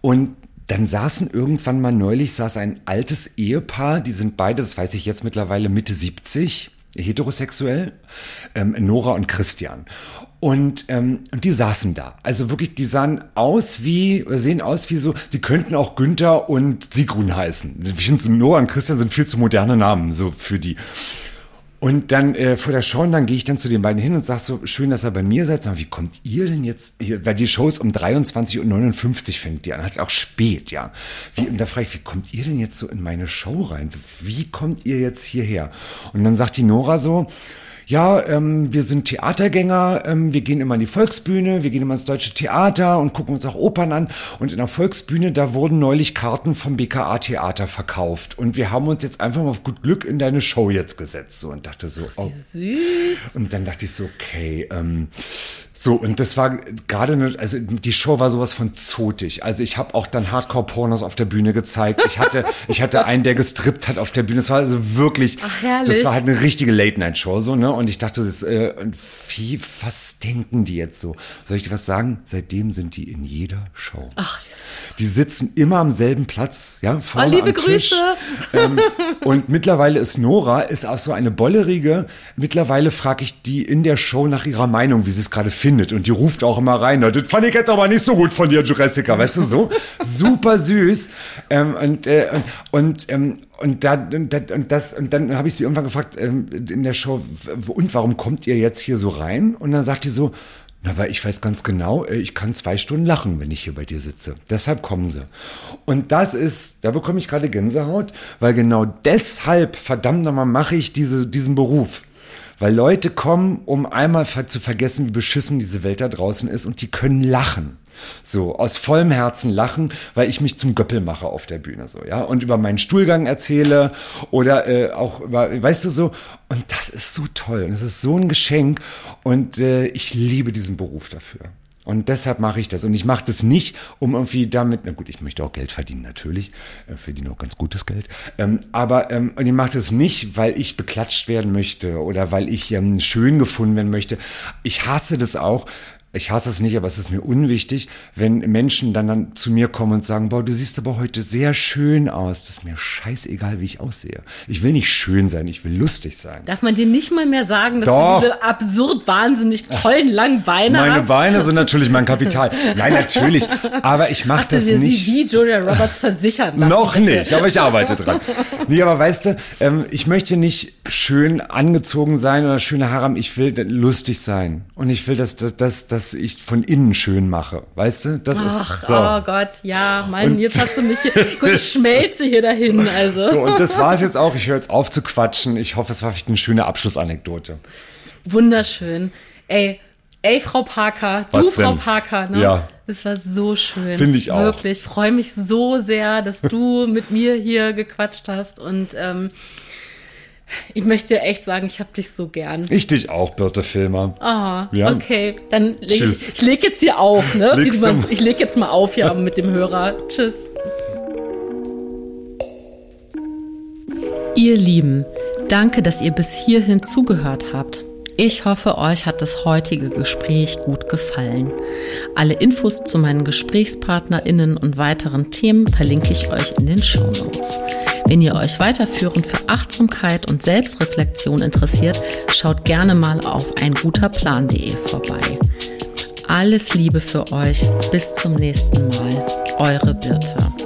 Und dann saßen irgendwann mal neulich, saß ein altes Ehepaar, die sind beide, das weiß ich jetzt mittlerweile Mitte 70 heterosexuell, ähm, Nora und Christian. Und, ähm, und die saßen da. Also wirklich, die sahen aus wie, sehen aus wie so, die könnten auch Günther und Sigrun heißen. Ich finde, so Nora und Christian sind viel zu moderne Namen, so für die. Und dann äh, vor der Show, und dann gehe ich dann zu den beiden hin und sage so, schön, dass ihr bei mir seid. Sag, wie kommt ihr denn jetzt hier? Weil die Show ist um 23.59 Uhr fängt die an, hat auch spät, ja. Wie, und da frage ich, wie kommt ihr denn jetzt so in meine Show rein? Wie kommt ihr jetzt hierher? Und dann sagt die Nora so, ja, ähm, wir sind Theatergänger, ähm, wir gehen immer in die Volksbühne, wir gehen immer ins Deutsche Theater und gucken uns auch Opern an. Und in der Volksbühne, da wurden neulich Karten vom BKA-Theater verkauft. Und wir haben uns jetzt einfach mal auf gut Glück in deine Show jetzt gesetzt. So und dachte so, oh. süß. Und dann dachte ich so, okay, ähm, so, und das war gerade, eine, also die Show war sowas von zotig. Also ich habe auch dann Hardcore-Pornos auf der Bühne gezeigt. Ich hatte, ich hatte einen, der gestrippt hat auf der Bühne. Das war also wirklich, Ach, herrlich. das war halt eine richtige Late-Night-Show, so, ne? Und ich dachte, das, äh, wie, was denken die jetzt so? Soll ich dir was sagen? Seitdem sind die in jeder Show. Ach, die sitzen immer am selben Platz, ja, vorne oh, liebe am Tisch. Grüße. Ähm, und mittlerweile ist Nora, ist auch so eine bollerige. Mittlerweile frage ich die in der Show nach ihrer Meinung, wie sie es gerade findet. Und die ruft auch immer rein. Das fand ich jetzt aber nicht so gut von dir, Jurassica, weißt du so? Super süß. Ähm, und, äh, und, ähm, und, da, und, und, das, und dann habe ich sie irgendwann gefragt ähm, in der Show, und warum kommt ihr jetzt hier so rein? Und dann sagt die so, Na, weil ich weiß ganz genau, äh, ich kann zwei Stunden lachen, wenn ich hier bei dir sitze. Deshalb kommen sie. Und das ist, da bekomme ich gerade Gänsehaut, weil genau deshalb, verdammt nochmal, mache ich diese, diesen Beruf. Weil Leute kommen, um einmal zu vergessen, wie beschissen diese Welt da draußen ist und die können lachen. So, aus vollem Herzen lachen, weil ich mich zum Göppel mache auf der Bühne, so, ja, und über meinen Stuhlgang erzähle oder äh, auch über, weißt du so, und das ist so toll und es ist so ein Geschenk und äh, ich liebe diesen Beruf dafür. Und deshalb mache ich das. Und ich mache das nicht, um irgendwie damit, na gut, ich möchte auch Geld verdienen, natürlich. Äh, verdiene auch ganz gutes Geld. Ähm, aber ähm, und ich mache das nicht, weil ich beklatscht werden möchte oder weil ich ähm, schön gefunden werden möchte. Ich hasse das auch, ich hasse es nicht, aber es ist mir unwichtig, wenn Menschen dann, dann zu mir kommen und sagen, boah, du siehst aber heute sehr schön aus. Das ist mir scheißegal, wie ich aussehe. Ich will nicht schön sein, ich will lustig sein. Darf man dir nicht mal mehr sagen, dass Doch. du diese absurd wahnsinnig tollen langen Beine Meine hast? Meine Beine sind natürlich mein Kapital. Nein, natürlich. Aber ich mache das dir nicht. Sie wie Julia Roberts versichert lassen, Noch bitte. nicht, aber ich arbeite dran. Nee, aber weißt du, ähm, ich möchte nicht schön angezogen sein oder schöne Haare haben. Ich will lustig sein. Und ich will, dass, dass, dass ich von innen schön mache. Weißt du? Das Ach, ist so. Oh Gott, ja, Mann, und jetzt hast du mich hier, gut, ich schmelze hier dahin, also. So, und das war es jetzt auch. Ich höre jetzt auf zu quatschen. Ich hoffe, es war vielleicht eine schöne Abschlussanekdote. Wunderschön. Ey, ey, Frau Parker, Was du, denn? Frau Parker, ne? Ja. Es war so schön. Finde ich auch. Wirklich. Freue mich so sehr, dass du mit mir hier gequatscht hast und ähm, ich möchte echt sagen, ich habe dich so gern. Ich dich auch, Birte Filmer. Ah, ja. okay. Dann leg ich, ich leg jetzt hier auf, ne? Man, ich leg jetzt mal auf hier mit dem Hörer. Tschüss. Ihr Lieben, danke, dass ihr bis hierhin zugehört habt. Ich hoffe, euch hat das heutige Gespräch gut gefallen. Alle Infos zu meinen GesprächspartnerInnen und weiteren Themen verlinke ich euch in den Show Notes. Wenn ihr euch weiterführend für Achtsamkeit und Selbstreflexion interessiert, schaut gerne mal auf einguterplan.de vorbei. Alles Liebe für euch. Bis zum nächsten Mal. Eure Birte.